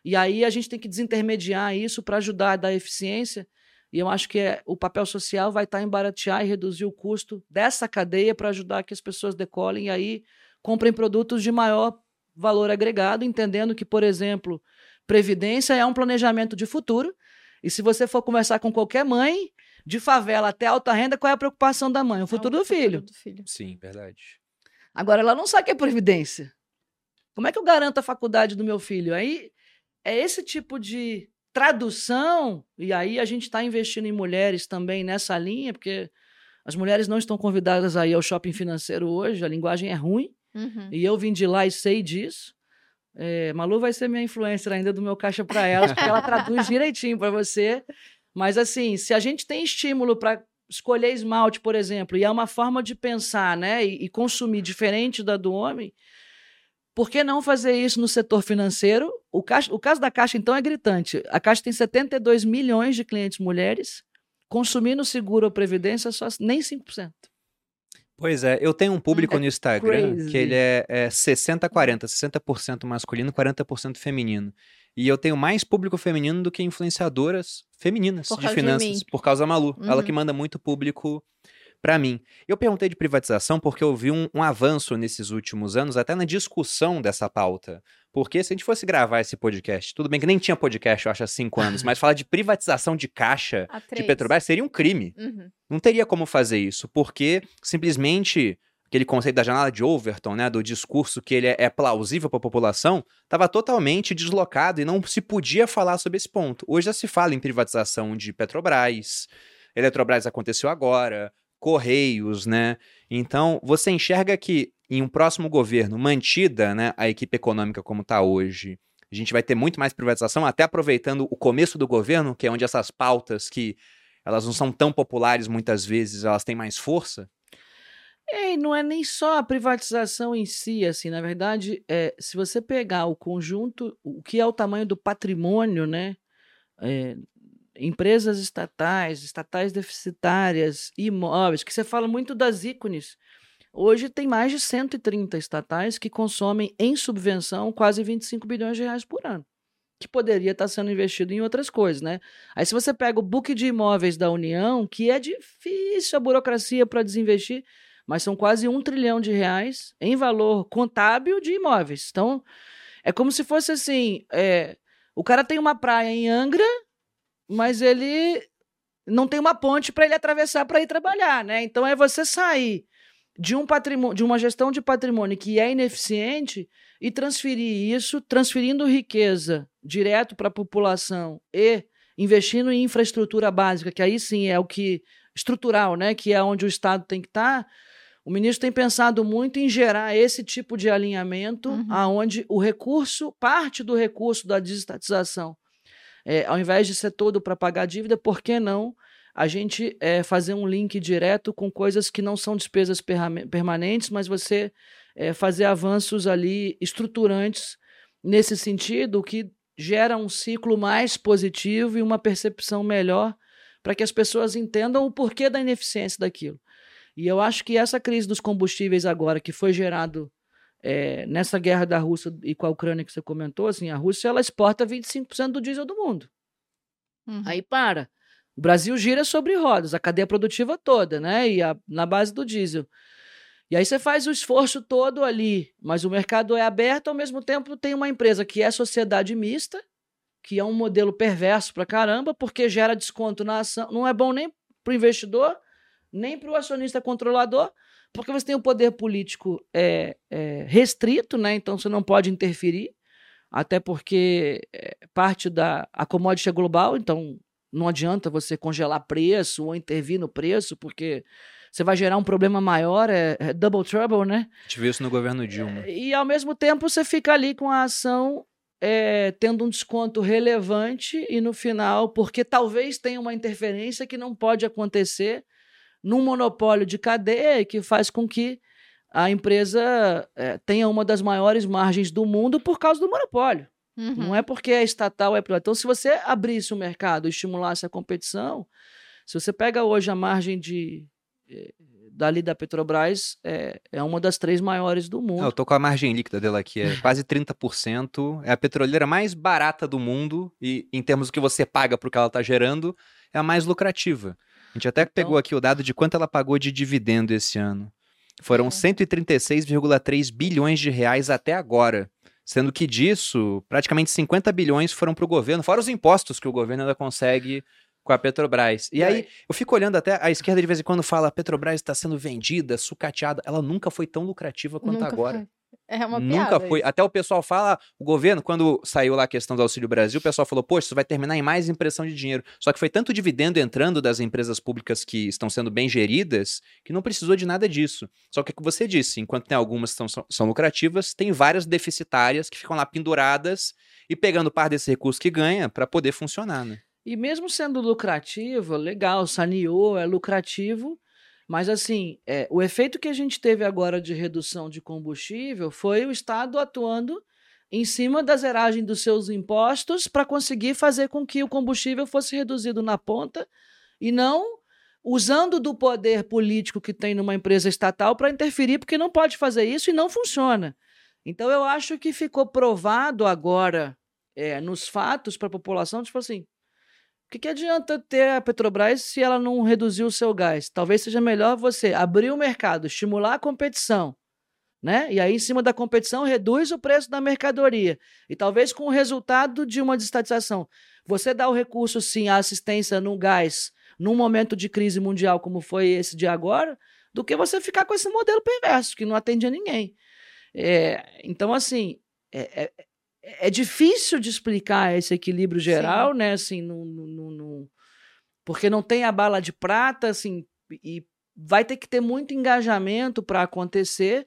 E aí a gente tem que desintermediar isso para ajudar a dar eficiência. E eu acho que é, o papel social vai estar em baratear e reduzir o custo dessa cadeia para ajudar que as pessoas decolem e aí comprem produtos de maior valor agregado, entendendo que, por exemplo, previdência é um planejamento de futuro. E se você for conversar com qualquer mãe, de favela até alta renda, qual é a preocupação da mãe? O futuro É do filho. do filho. Sim, verdade. Agora, ela não sabe o que é previdência. Como é que eu garanto a faculdade do meu filho? Aí é esse tipo de tradução, e aí a gente está investindo em mulheres também nessa linha, porque as mulheres não estão convidadas aí ao shopping financeiro hoje, a linguagem é ruim, Uhum. e eu vim de lá e sei disso. É, Malu vai ser minha influencer ainda do meu caixa para elas, porque ela traduz direitinho para você. Mas assim, se a gente tem estímulo para escolher esmalte, por exemplo, e é uma forma de pensar, né, e, e consumir diferente da do homem, por que não fazer isso no setor financeiro? O, caixa- o caso da Caixa, então, é gritante. A Caixa tem 72 milhões de clientes mulheres, consumindo seguro ou previdência só nem 5%. Pois é, eu tenho um público É no Instagram crazy. que ele é, é 60-40, 60% masculino, 40% feminino. E eu tenho mais público feminino do que influenciadoras femininas Por de de finanças, mim. por causa da Malu. Ela Uhum. que manda muito público pra mim. Eu perguntei de privatização porque eu vi um, um avanço nesses últimos anos, até na discussão dessa pauta. Porque se a gente fosse gravar esse podcast, tudo bem que nem tinha podcast, eu acho, há cinco anos, mas falar de privatização de caixa de. Petrobras seria um crime. Uhum. Não teria como fazer isso, porque simplesmente aquele conceito da janela de Overton, né, do discurso que ele é, é plausível para a população, estava totalmente deslocado e não se podia falar sobre esse ponto. Hoje já se fala em privatização de Petrobras, Eletrobras aconteceu agora, Correios, né? Então, você enxerga que em um próximo governo, mantida né, a equipe econômica como está hoje, a gente vai ter muito mais privatização, até aproveitando o começo do governo, que é onde essas pautas que elas não são tão populares muitas vezes, elas têm mais força? É, não é nem só a privatização em si, assim, na verdade, é, se você pegar o conjunto, o que é o tamanho do patrimônio, né? é, empresas estatais, estatais deficitárias, imóveis, que você fala muito das ícones. Hoje tem mais de 130 estatais que consomem em subvenção quase 25 bilhões de reais por ano, que poderia estar sendo investido em outras coisas, né? Aí se você pega o book de imóveis da União, que é difícil a burocracia para desinvestir, mas são quase um trilhão de reais em valor contábil de imóveis. Então, é como se fosse assim: é, o cara tem uma praia em Angra, mas ele não tem uma ponte para ele atravessar para ir trabalhar, né? Então é você sair de um patrimônio, de uma gestão de patrimônio que é ineficiente e transferir isso, transferindo riqueza direto para a população e investindo em infraestrutura básica, que aí sim é o que estrutural, né, que é onde o Estado tem que estar. O ministro tem pensado muito em gerar esse tipo de alinhamento, Uhum. aonde o recurso, parte do recurso da desestatização, é, ao invés de ser todo para pagar dívida, por que não a gente é, fazer um link direto com coisas que não são despesas permanentes, mas você é, fazer avanços ali estruturantes nesse sentido, que gera um ciclo mais positivo e uma percepção melhor para que as pessoas entendam o porquê da ineficiência daquilo. E eu acho que essa crise dos combustíveis agora, que foi gerado é, nessa guerra da Rússia e com a Ucrânia que você comentou, assim, a Rússia ela exporta 25% do diesel do mundo. Uhum. Aí para. O Brasil gira sobre rodas, a cadeia produtiva toda, né? E a- na base do diesel. E aí você faz o esforço todo ali, mas o mercado é aberto, ao mesmo tempo tem uma empresa que é sociedade mista, que é um modelo perverso pra caramba, porque gera desconto na ação. Não é bom nem pro investidor, nem pro acionista controlador, porque você tem o poder político é, é, restrito, né? Então você não pode interferir, até porque é, parte da a commodity é global, então não adianta você congelar preço ou intervir no preço, porque você vai gerar um problema maior, é, é double trouble, né? A gente viu isso no governo Dilma. E ao mesmo tempo você fica ali com a ação é, tendo um desconto relevante e no final, porque talvez tenha uma interferência que não pode acontecer num monopólio de cadeia que faz com que a empresa é, tenha uma das maiores margens do mundo por causa do monopólio. Uhum. Não é porque é estatal, é privado. Então, se você abrisse o mercado e estimulasse a competição, se você pega hoje a margem de eh, dali da Petrobras, é, é uma das três maiores do mundo. Eu tô com a margem líquida dela aqui, é quase 30%. É a petroleira mais barata do mundo e, em termos do que você paga pro que ela tá gerando, é a mais lucrativa. A gente até Então- pegou aqui o dado de quanto ela pagou de dividendo esse ano. Foram É. 136,3 bilhões de reais até agora. Sendo que disso, praticamente 50 bilhões foram para o governo, fora os impostos que o governo ainda consegue com a Petrobras. E, aí, eu fico olhando até a esquerda de vez em quando fala a Petrobras está sendo vendida, sucateada. Ela nunca foi tão lucrativa quanto Nunca agora. foi. É uma Nunca piada foi. isso. Até o pessoal fala, o governo, quando saiu lá a questão do Auxílio Brasil, o pessoal falou, poxa, isso vai terminar em mais impressão de dinheiro. Só que foi tanto dividendo entrando das empresas públicas que estão sendo bem geridas, que não precisou de nada disso. Só que é o que você disse, enquanto tem algumas que são, são- são lucrativas, tem várias deficitárias que ficam lá penduradas e pegando parte desse recurso que ganha para poder funcionar, né? E mesmo sendo lucrativo, legal, saneou, é lucrativo, mas assim, é, o efeito que a gente teve agora de redução de combustível foi o Estado atuando em cima da zeragem dos seus impostos para conseguir fazer com que o combustível fosse reduzido na ponta e não usando do poder político que tem numa empresa estatal para interferir, porque não pode fazer isso e não funciona. Então eu acho que ficou provado agora é, nos fatos para a população, tipo assim, o que, que adianta ter a Petrobras se ela não reduzir o seu gás? Talvez seja melhor você abrir o mercado, estimular a competição, né? E aí, em cima da competição, reduz o preço da mercadoria. E talvez com o resultado de uma desestatização, você dá o recurso, sim, à assistência no gás, num momento de crise mundial como foi esse de agora, do que você ficar com esse modelo perverso, que não atende a ninguém. É, então, assim, é, é, é difícil de explicar esse equilíbrio geral, né? Assim, no, no, no- porque não tem a bala de prata, assim, e vai ter que ter muito engajamento para acontecer,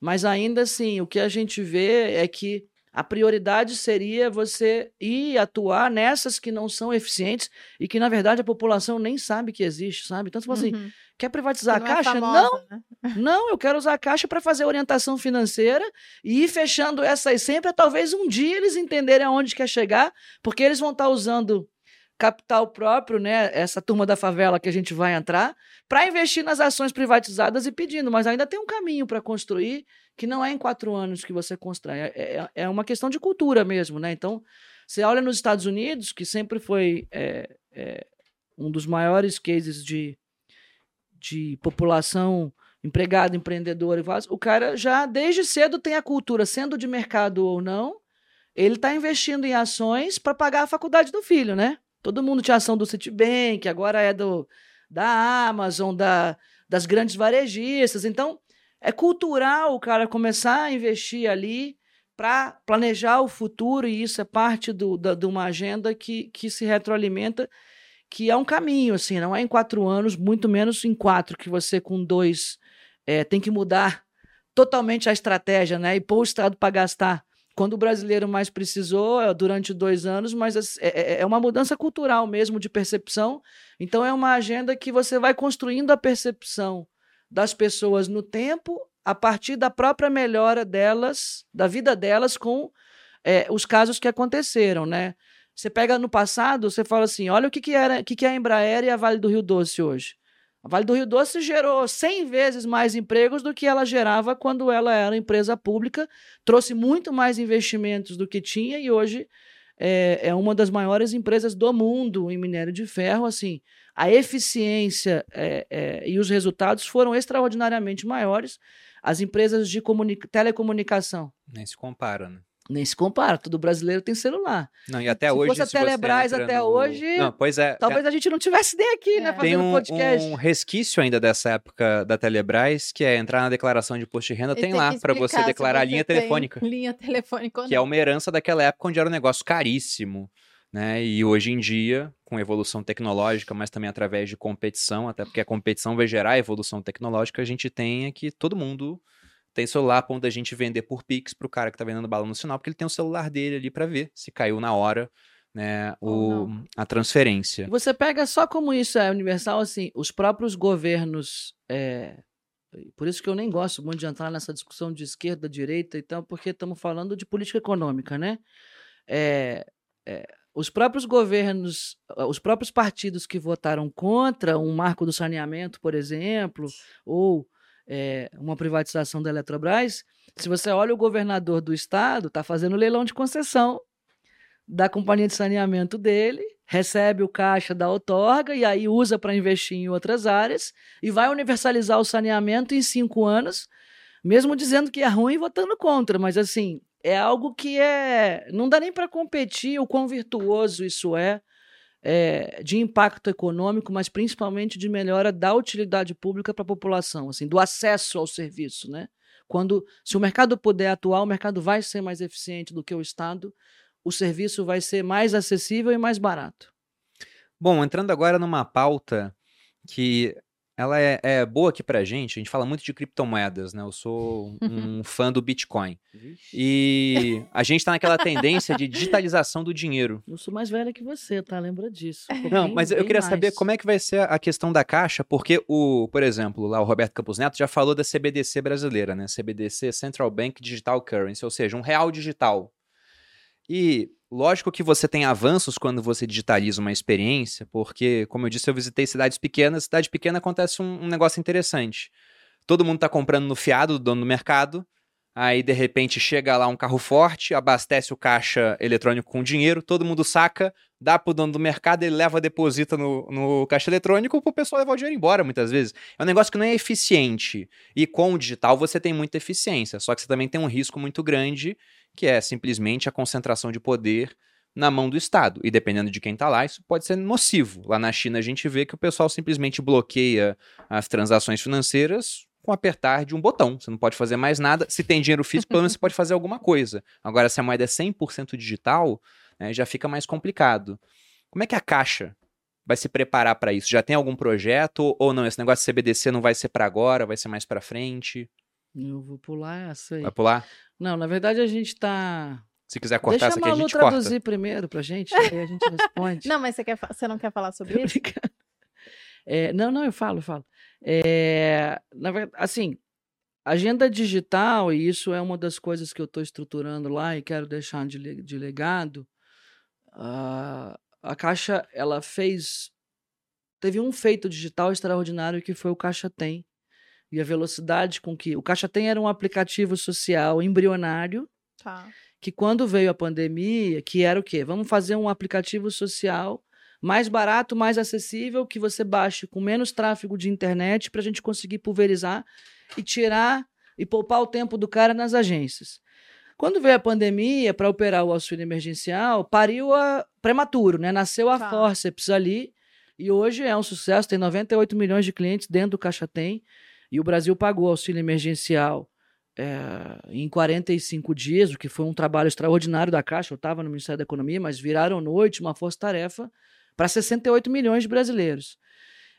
mas ainda assim, o que a gente vê é que a prioridade seria você ir atuar nessas que não são eficientes e que, na verdade, a população nem sabe que existe, sabe? Então, você fala assim, Uhum. Quer privatizar Que a não é Caixa? famosa, não, né? não, eu quero usar a Caixa para fazer orientação financeira e ir fechando essas sempre, talvez um dia eles entenderem aonde quer chegar, porque eles vão estar usando capital próprio, né, essa turma da favela que a gente vai entrar, para investir nas ações privatizadas e pedindo, mas ainda tem um caminho para construir que não é em quatro anos que você constrói, é, é- é uma questão de cultura mesmo, né? Então, você olha nos Estados Unidos, que sempre foi é, é, um dos maiores cases de, de população empregado, empreendedor e o cara já desde cedo tem a cultura, sendo de mercado ou não, ele está investindo em ações para pagar a faculdade do filho, né? Todo mundo tinha ação do Citibank, agora é do da Amazon, da, das grandes varejistas. Então, é cultural o cara começar a investir ali para planejar o futuro, e isso é parte do, da, de uma agenda que, que se retroalimenta, que é um caminho, assim, não é em quatro anos, muito menos em quatro, que você com dois é, tem que mudar totalmente a estratégia, né? E pôr o Estado para gastar quando o brasileiro mais precisou, é, durante dois anos, mas assim, é, é- é uma mudança cultural mesmo de percepção. Então, é uma agenda que você vai construindo a percepção das pessoas no tempo a partir da própria melhora delas, da vida delas com é, os casos que aconteceram, né? Você pega no passado, você fala assim, olha o que, que, era, que, que é a Embraer e a Vale do Rio Doce hoje. A Vale do Rio Doce gerou 100 vezes mais empregos do que ela gerava quando ela era empresa pública, trouxe muito mais investimentos do que tinha e hoje é, é uma das maiores empresas do mundo em minério de ferro. Assim, a eficiência é, é, e os resultados foram extraordinariamente maiores. As empresas de comuni- telecomunicação Nem se compara, né? Nem se compara, todo brasileiro tem celular. Não, e até Se hoje. fosse a você Telebrás até no- hoje, Não, pois é. Talvez a gente não tivesse nem aqui, né, É. Tem fazendo um, podcast. um resquício ainda dessa época da Telebrás, que é entrar na declaração de imposto de renda, tem que lá para você se declarar a você linha tem telefônica, Linha telefônica que é uma herança daquela época onde era um negócio caríssimo, né? E hoje em dia, com evolução tecnológica, mas também através de competição, até porque a competição vai gerar evolução tecnológica, a gente tem é que todo mundo tem celular a ponto da gente vender por Pix pro cara que tá vendendo bala no sinal, porque ele tem o celular dele ali para ver se caiu na hora, né, o, a transferência. Você pega só como isso é universal, assim, os próprios governos. É, por isso que eu nem gosto muito de entrar nessa discussão de esquerda, direita e tal, porque estamos falando de política econômica, né? É, é, os próprios governos, os próprios partidos que votaram contra um marco do saneamento, por exemplo, ou é, uma privatização da Eletrobras, se você olha o governador do estado, está fazendo leilão de concessão da companhia de saneamento dele, recebe o caixa da outorga e aí usa para investir em outras áreas e vai universalizar o saneamento em cinco anos, mesmo dizendo que é ruim votando contra, mas assim, é algo que é. Não dá nem para competir o quão virtuoso isso é, é, de impacto econômico, mas principalmente de melhora da utilidade pública para a população, assim, do acesso ao serviço, né? Quando, se o mercado puder atuar, o mercado vai ser mais eficiente do que o Estado, o serviço vai ser mais acessível e mais barato. Bom, entrando agora numa pauta que ela é, é, boa aqui pra gente. A gente fala muito de criptomoedas, né? Eu sou um fã do Bitcoin. E a gente tá naquela tendência de digitalização do dinheiro. Eu sou mais velha que você, tá? Lembra disso. Um Não, mas eu queria mais. saber como é que vai ser a questão da caixa, porque o, por exemplo, lá o Roberto Campos Neto já falou da CBDC brasileira, né? CBDC Central Bank Digital Currency, ou seja, um real digital. E Lógico que você tem avanços quando você digitaliza uma experiência, porque, como eu disse, eu visitei cidades pequenas. Cidade pequena acontece um, um negócio interessante. Todo mundo está comprando no fiado do dono do mercado. Aí, de repente, chega lá um carro forte, abastece o caixa eletrônico com dinheiro, todo mundo saca, dá pro dono do mercado, ele leva, deposita no, no caixa eletrônico pro pessoal levar o dinheiro embora, muitas vezes. É um negócio que não é eficiente. E com o digital você tem muita eficiência, só que você também tem um risco muito grande que é simplesmente a concentração de poder na mão do Estado. E dependendo de quem está lá, isso pode ser nocivo. Lá na China a gente vê que o pessoal simplesmente bloqueia as transações financeiras com apertar de um botão. Você não pode fazer mais nada. Se tem dinheiro físico, pelo menos você pode fazer alguma coisa. Agora, se a moeda é 100% digital, né, já fica mais complicado. Como é que a Caixa vai se preparar para isso? Já tem algum projeto ou não? Esse negócio de CBDC não vai ser para agora, vai ser mais para frente? Eu vou pular essa aí. Vai pular? Não, na verdade a gente tá. Se quiser cortar Deixa essa aqui, a, a gente traduzir corta. primeiro pra gente, aí a gente responde. não, mas você, quer, você não quer falar sobre isso? É, não, não, eu falo, eu falo. É, na verdade, assim, agenda digital, e isso é uma das coisas que eu estou estruturando lá e quero deixar de, de legado. Uh, a Caixa, ela fez. Teve um feito digital extraordinário que foi o Caixa Tem, e a velocidade com que. O Caixa Tem era um aplicativo social embrionário. Tá. Que quando veio a pandemia, que era o quê? Vamos fazer um aplicativo social mais barato, mais acessível, que você baixe com menos tráfego de internet para a gente conseguir pulverizar e tirar e poupar o tempo do cara nas agências. Quando veio a pandemia, para operar o auxílio emergencial, pariu a prematuro, né? Nasceu a tá. Forceps ali e hoje é um sucesso, tem 98 milhões de clientes dentro do Caixa Tem. E o Brasil pagou auxílio emergencial é, em 45 dias, o que foi um trabalho extraordinário da Caixa. Eu estava no Ministério da Economia, mas viraram noite uma força-tarefa para 68 milhões de brasileiros.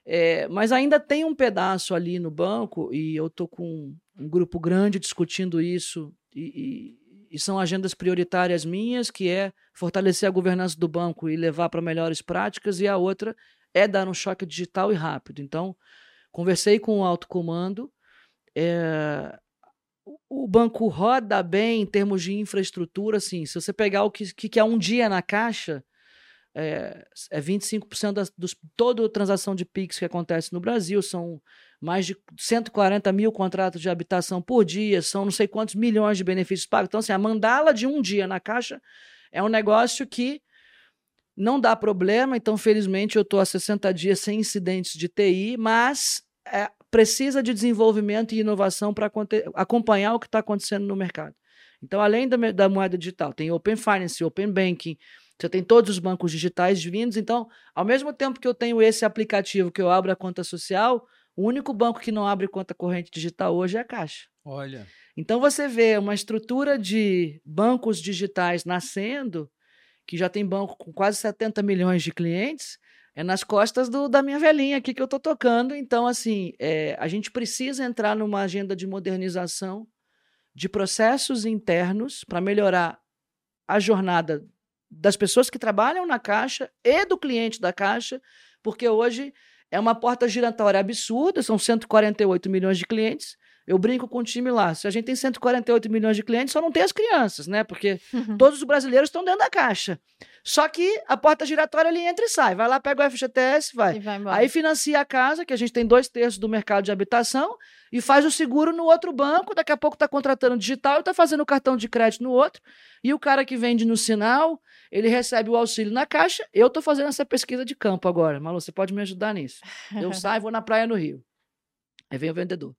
É, mas ainda tem um pedaço ali no banco, e eu estou com um grupo grande discutindo isso, e, e, e, são agendas prioritárias minhas, que é fortalecer a governança do banco e levar para melhores práticas, e a outra é dar um choque digital e rápido. Então, Conversei com o alto comando. É, o banco roda bem em termos de infraestrutura, assim, se você pegar o que, que é um dia na caixa, é, é 25% das, dos, toda transação de PIX que acontece no Brasil, são mais de 140 mil contratos de habitação por dia, são não sei quantos milhões de benefícios pagos. Então, assim, a mandala de um dia na caixa é um negócio que não dá problema, então felizmente eu estou há 60 dias sem incidentes de TI, mas é, precisa de desenvolvimento e inovação para acompanhar o que está acontecendo no mercado. Então, além da, da, moeda digital, tem Open Finance, Open Banking, você tem todos os bancos digitais vindos. Então, ao mesmo tempo que eu tenho esse aplicativo que eu abro a conta social, o único banco que não abre conta corrente digital hoje é a Caixa. Olha. Então, você vê uma estrutura de bancos digitais nascendo que já tem banco com quase 70 milhões de clientes, é nas costas do, da minha velhinha aqui que eu estou tocando. Então, assim, é, a gente precisa entrar numa agenda de modernização de processos internos para melhorar a jornada das pessoas que trabalham na Caixa e do cliente da Caixa, porque hoje é uma porta giratória absurda, são 148 milhões de clientes. Eu brinco com o time lá. Se a gente tem 148 milhões de clientes, só não tem as crianças, né? Porque Uhum. todos os brasileiros estão dentro da caixa. Só que a porta giratória ali entra e sai. Vai lá, pega o FGTS, vai. E vai. Aí financia a casa, que a gente tem dois terços do mercado de habitação, e faz o seguro no outro banco. Daqui a pouco está contratando digital e está fazendo o cartão de crédito no outro. E o cara que vende no sinal, ele recebe o auxílio na caixa. Eu estou fazendo essa pesquisa de campo agora. Malu, você pode me ajudar nisso. Eu saio, vou na praia no Rio. Aí vem o vendedor.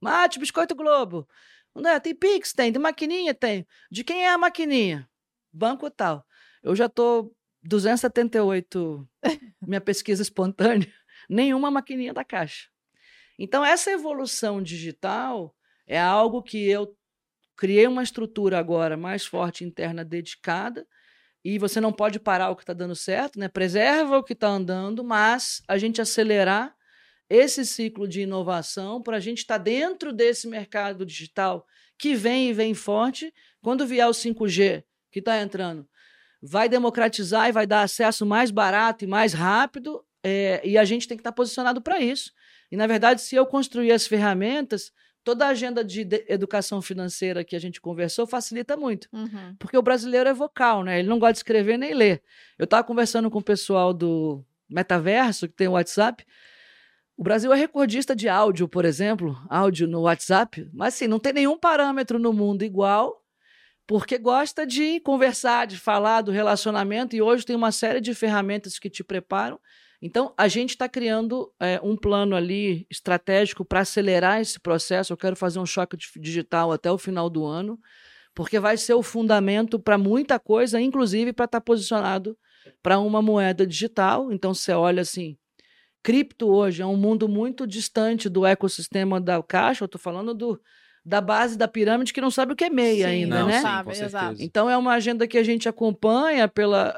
Mate, biscoito Globo. André, tem Pix? Tem. Tem maquininha? Tem. De quem é a maquininha? Banco tal. Eu já tô 278, minha pesquisa espontânea, nenhuma maquininha da caixa. Então, essa evolução digital é algo que eu criei uma estrutura agora mais forte interna dedicada e você não pode parar o que está dando certo, né? Preserva o que está andando, mas a gente acelerar esse ciclo de inovação para a gente estar dentro desse mercado digital que vem e vem forte. Quando vier o 5G que está entrando, vai democratizar e vai dar acesso mais barato e mais rápido, é, e a gente tem que estar posicionado para isso. E, na verdade, se eu construir as ferramentas, toda a agenda de, de educação financeira que a gente conversou facilita muito. Uhum. Porque o brasileiro é vocal, né? Ele não gosta de escrever nem ler. Eu estava conversando com o pessoal do Metaverso, que tem o WhatsApp. O Brasil é recordista de áudio, por exemplo, áudio no WhatsApp, mas assim, não tem nenhum parâmetro no mundo igual, porque gosta de conversar, de falar do relacionamento, e hoje tem uma série de ferramentas que te preparam. Então, a gente está criando é, um plano ali estratégico para acelerar esse processo. Eu quero fazer um choque digital até o final do ano, porque vai ser o fundamento para muita coisa, inclusive para estar tá posicionado para uma moeda digital. Então, você olha assim, cripto hoje é um mundo muito distante do ecossistema da caixa. Eu estou falando do, da base da pirâmide que não sabe o que é meia Sim, ainda, não, né? sim, Sabe, com certeza. exato. Então é uma agenda que a gente acompanha pela,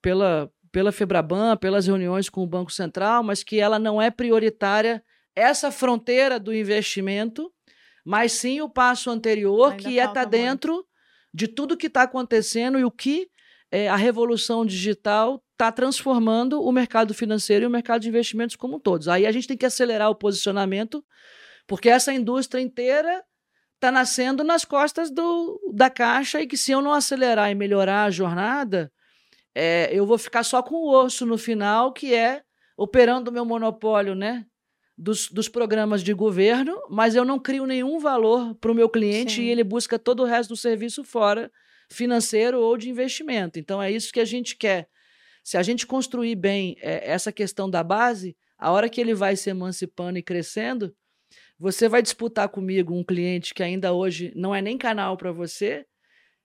pela, pela Febraban, pelas reuniões com o Banco Central, mas que ela não é prioritária essa fronteira do investimento, mas sim o passo anterior, Ainda que é estar muito. dentro de tudo que está acontecendo e o que é, a revolução digital está transformando o mercado financeiro e o mercado de investimentos como todos. Aí a gente tem que acelerar o posicionamento, porque essa indústria inteira está nascendo nas costas do, da caixa e que se eu não acelerar e melhorar a jornada, é, eu vou ficar só com o osso no final, que é operando o meu monopólio, né? Dos, dos programas de governo, mas eu não crio nenhum valor para o meu cliente Sim. e ele busca todo o resto do serviço fora, financeiro ou de investimento. Então é isso que a gente quer. Se a gente construir bem é, essa questão da base, a hora que ele vai se emancipando e crescendo, você vai disputar comigo um cliente que ainda hoje não é nem canal para você,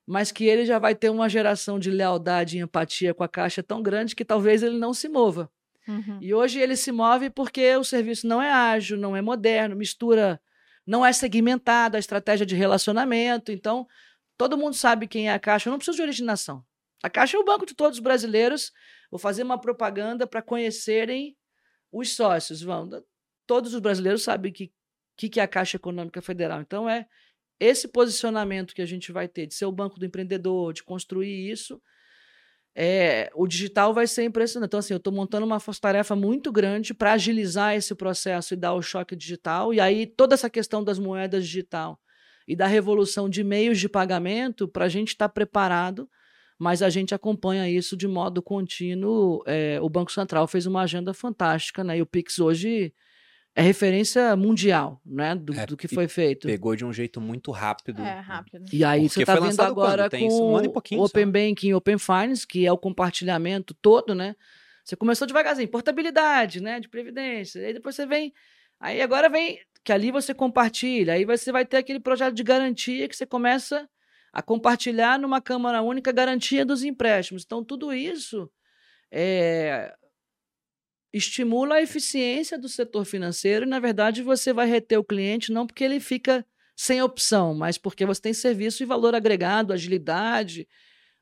mas que ele já vai ter uma geração de lealdade e empatia com a caixa tão grande que talvez ele não se mova. Uhum. E hoje ele se move porque o serviço não é ágil, não é moderno, mistura, não é segmentado a estratégia de relacionamento. Então, todo mundo sabe quem é a Caixa. Eu não preciso de originação. A Caixa é o banco de todos os brasileiros. Vou fazer uma propaganda para conhecerem os sócios. Vão. Todos os brasileiros sabem que que, que é a Caixa Econômica Federal. Então, é esse posicionamento que a gente vai ter de ser o banco do empreendedor, de construir isso. É, o digital vai ser impressionante. Então, assim, eu estou montando uma força-tarefa muito grande para agilizar esse processo e dar o choque digital. E aí, toda essa questão das moedas digital e da revolução de meios de pagamento, para a gente estar tá preparado, mas a gente acompanha isso de modo contínuo. É, o Banco Central fez uma agenda fantástica, né? E o Pix hoje é referência mundial, né? Do, É, do que foi feito. Pegou de um jeito muito rápido. É, rápido. E aí Porque você está foi vendo agora com um ano e pouquinho o só. Open Banking, Open Finance, que é o compartilhamento todo, né? Você começou devagarzinho, portabilidade, né, de previdência. Aí depois você vem, aí agora vem que ali você compartilha, aí você vai ter aquele projeto de garantia que você começa a compartilhar numa câmara única a garantia dos empréstimos. Então tudo isso é, estimula a eficiência do setor financeiro e, na verdade, você vai reter o cliente não porque ele fica sem opção, mas porque você tem serviço e valor agregado, agilidade.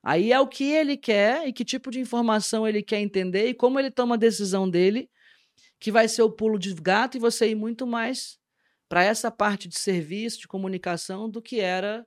Aí é o que ele quer e que tipo de informação ele quer entender e como ele toma a decisão dele, que vai ser o pulo de gato e você ir muito mais para essa parte de serviço, de comunicação, do que era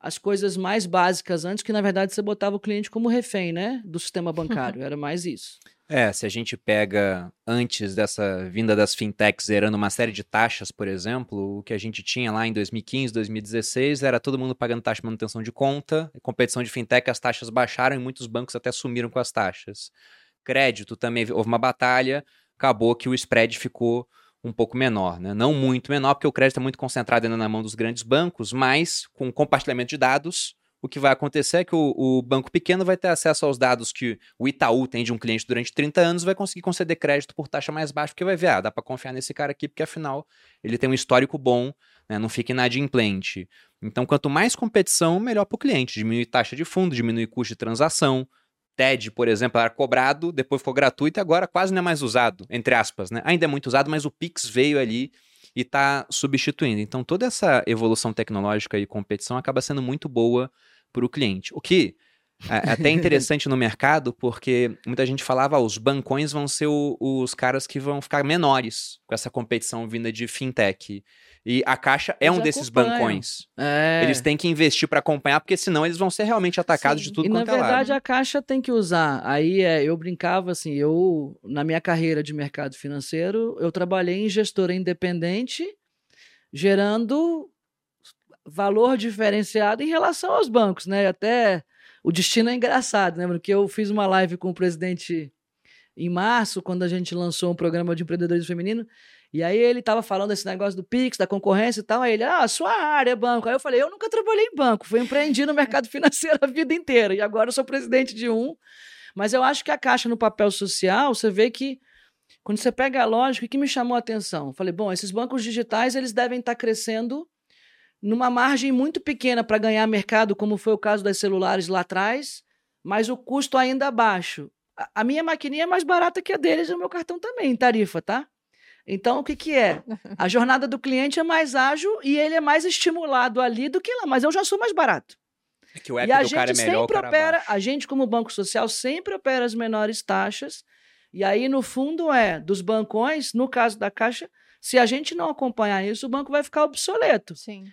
as coisas mais básicas antes, que na verdade você botava o cliente como refém, né? Do sistema bancário. Era mais isso. É, se a gente pega antes dessa vinda das fintechs zerando uma série de taxas, por exemplo, o que a gente tinha lá em 2015, 2016 era todo mundo pagando taxa de manutenção de conta, competição de fintech, as taxas baixaram e muitos bancos até sumiram com as taxas. Crédito também houve uma batalha, acabou que o spread ficou um pouco menor, né? Não muito menor, porque o crédito é muito concentrado ainda na mão dos grandes bancos, mas com compartilhamento de dados, o que vai acontecer é que o, o, banco pequeno vai ter acesso aos dados que o Itaú tem de um cliente durante 30 anos, vai conseguir conceder crédito por taxa mais baixa, porque vai ver, ah, dá para confiar nesse cara aqui, porque afinal ele tem um histórico bom, né, não fica inadimplente. Então, quanto mais competição, melhor para o cliente. Diminui taxa de fundo, diminui custo de transação. TED, por exemplo, era cobrado, depois ficou gratuito e agora quase não é mais usado, entre aspas. Né? Ainda é muito usado, mas o Pix veio ali e está substituindo. Então, toda essa evolução tecnológica e competição acaba sendo muito boa para o cliente. O que até interessante no mercado, porque muita gente falava, ah, os bancões vão ser o, os caras que vão ficar menores com essa competição vinda de fintech. E a Caixa é eles um desses bancões. É. Eles têm que investir para acompanhar, porque senão eles vão ser realmente atacados Sim. de tudo e, quanto é lado. Na verdade, a Caixa tem que usar. Aí é, eu brincava assim, eu, na minha carreira de mercado financeiro, eu trabalhei em gestora independente, gerando valor diferenciado em relação aos bancos, né? Até o destino é engraçado, né? Porque eu fiz uma live com o presidente em março, quando a gente lançou um programa de empreendedorismo feminino, e aí ele tava falando desse negócio do Pix, da concorrência e tal. Aí ele, ah, sua área é banco. Aí eu falei, eu nunca trabalhei em banco, fui empreendi no mercado financeiro a vida inteira. E agora eu sou presidente de um. Mas eu acho que a Caixa no papel social, você vê que quando você pega a lógica, o que me chamou a atenção? Eu falei, bom, esses bancos digitais, eles devem estar crescendo numa margem muito pequena para ganhar mercado, como foi o caso das celulares lá atrás, mas o custo ainda baixo. A minha maquininha é mais barata que a deles e o meu cartão também, em tarifa, tá? Então, o que, que é? A jornada do cliente é mais ágil e ele é mais estimulado ali do que lá, mas eu já sou mais barato. É que o app e a do cara é melhor, sempre opera, a gente como banco social sempre opera as menores taxas. E aí no fundo é dos bancões, no caso da Caixa, se a gente não acompanhar isso, o banco vai ficar obsoleto. Sim.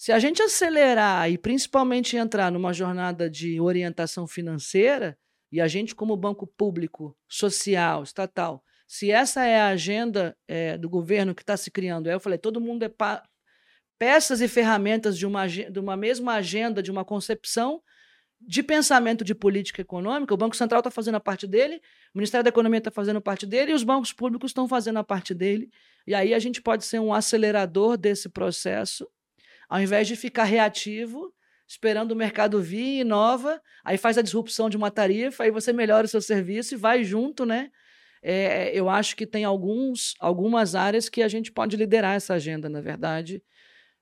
Se a gente acelerar e principalmente entrar numa jornada de orientação financeira, e a gente como banco público, social, estatal, se essa é a agenda é, do governo que está se criando, eu falei, todo mundo é peças e ferramentas de uma, de uma mesma agenda, de uma concepção de pensamento de política econômica. O Banco Central está fazendo a parte dele, o Ministério da Economia está fazendo a parte dele e os bancos públicos estão fazendo a parte dele. E aí a gente pode ser um acelerador desse processo, ao invés de ficar reativo, esperando o mercado vir, inova, aí faz a disrupção de uma tarifa, aí você melhora o seu serviço e vai junto, né? é, eu acho que tem alguns, algumas áreas que a gente pode liderar essa agenda, na verdade,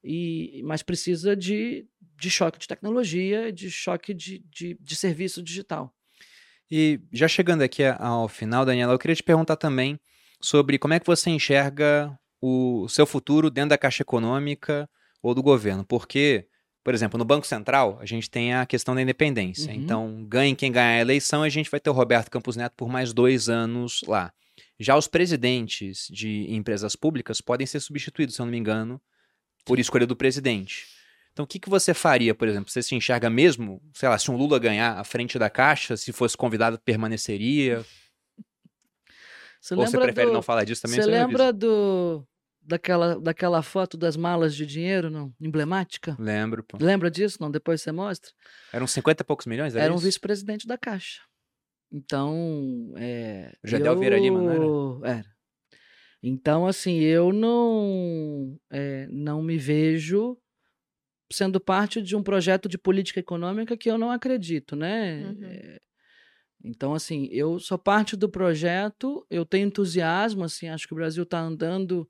e, mas precisa de, de choque de tecnologia, de choque de, de, de serviço digital. E já chegando aqui ao final, Daniela, eu queria te perguntar também sobre como é que você enxerga o seu futuro dentro da Caixa Econômica ou do governo, porque por exemplo, no Banco Central, a gente tem a questão da independência. Uhum. Então, ganhe quem ganhar a eleição, a gente vai ter o Roberto Campos Neto por mais dois anos lá. Já os presidentes de empresas públicas podem ser substituídos, se eu não me engano, por escolha do presidente. Então, o que, que você faria, por exemplo? Você se enxerga mesmo, sei lá, se um Lula ganhar à frente da Caixa, se fosse convidado, permaneceria? Você Ou você prefere do... não falar disso também? Você lembra do daquela, daquela foto das malas de dinheiro, não? Emblemática? Lembro, pô. Lembra disso? Não? Depois você mostra? Eram 50 e poucos milhões? Era, era um vice-presidente da Caixa. Então. É, Jadel eu... Vieira Lima, não era? Era. Então, assim, eu não, é, não me vejo sendo parte de um projeto de política econômica que eu não acredito, né? Uhum. É, então, assim, eu sou parte do projeto, eu tenho entusiasmo, assim, acho que o Brasil está andando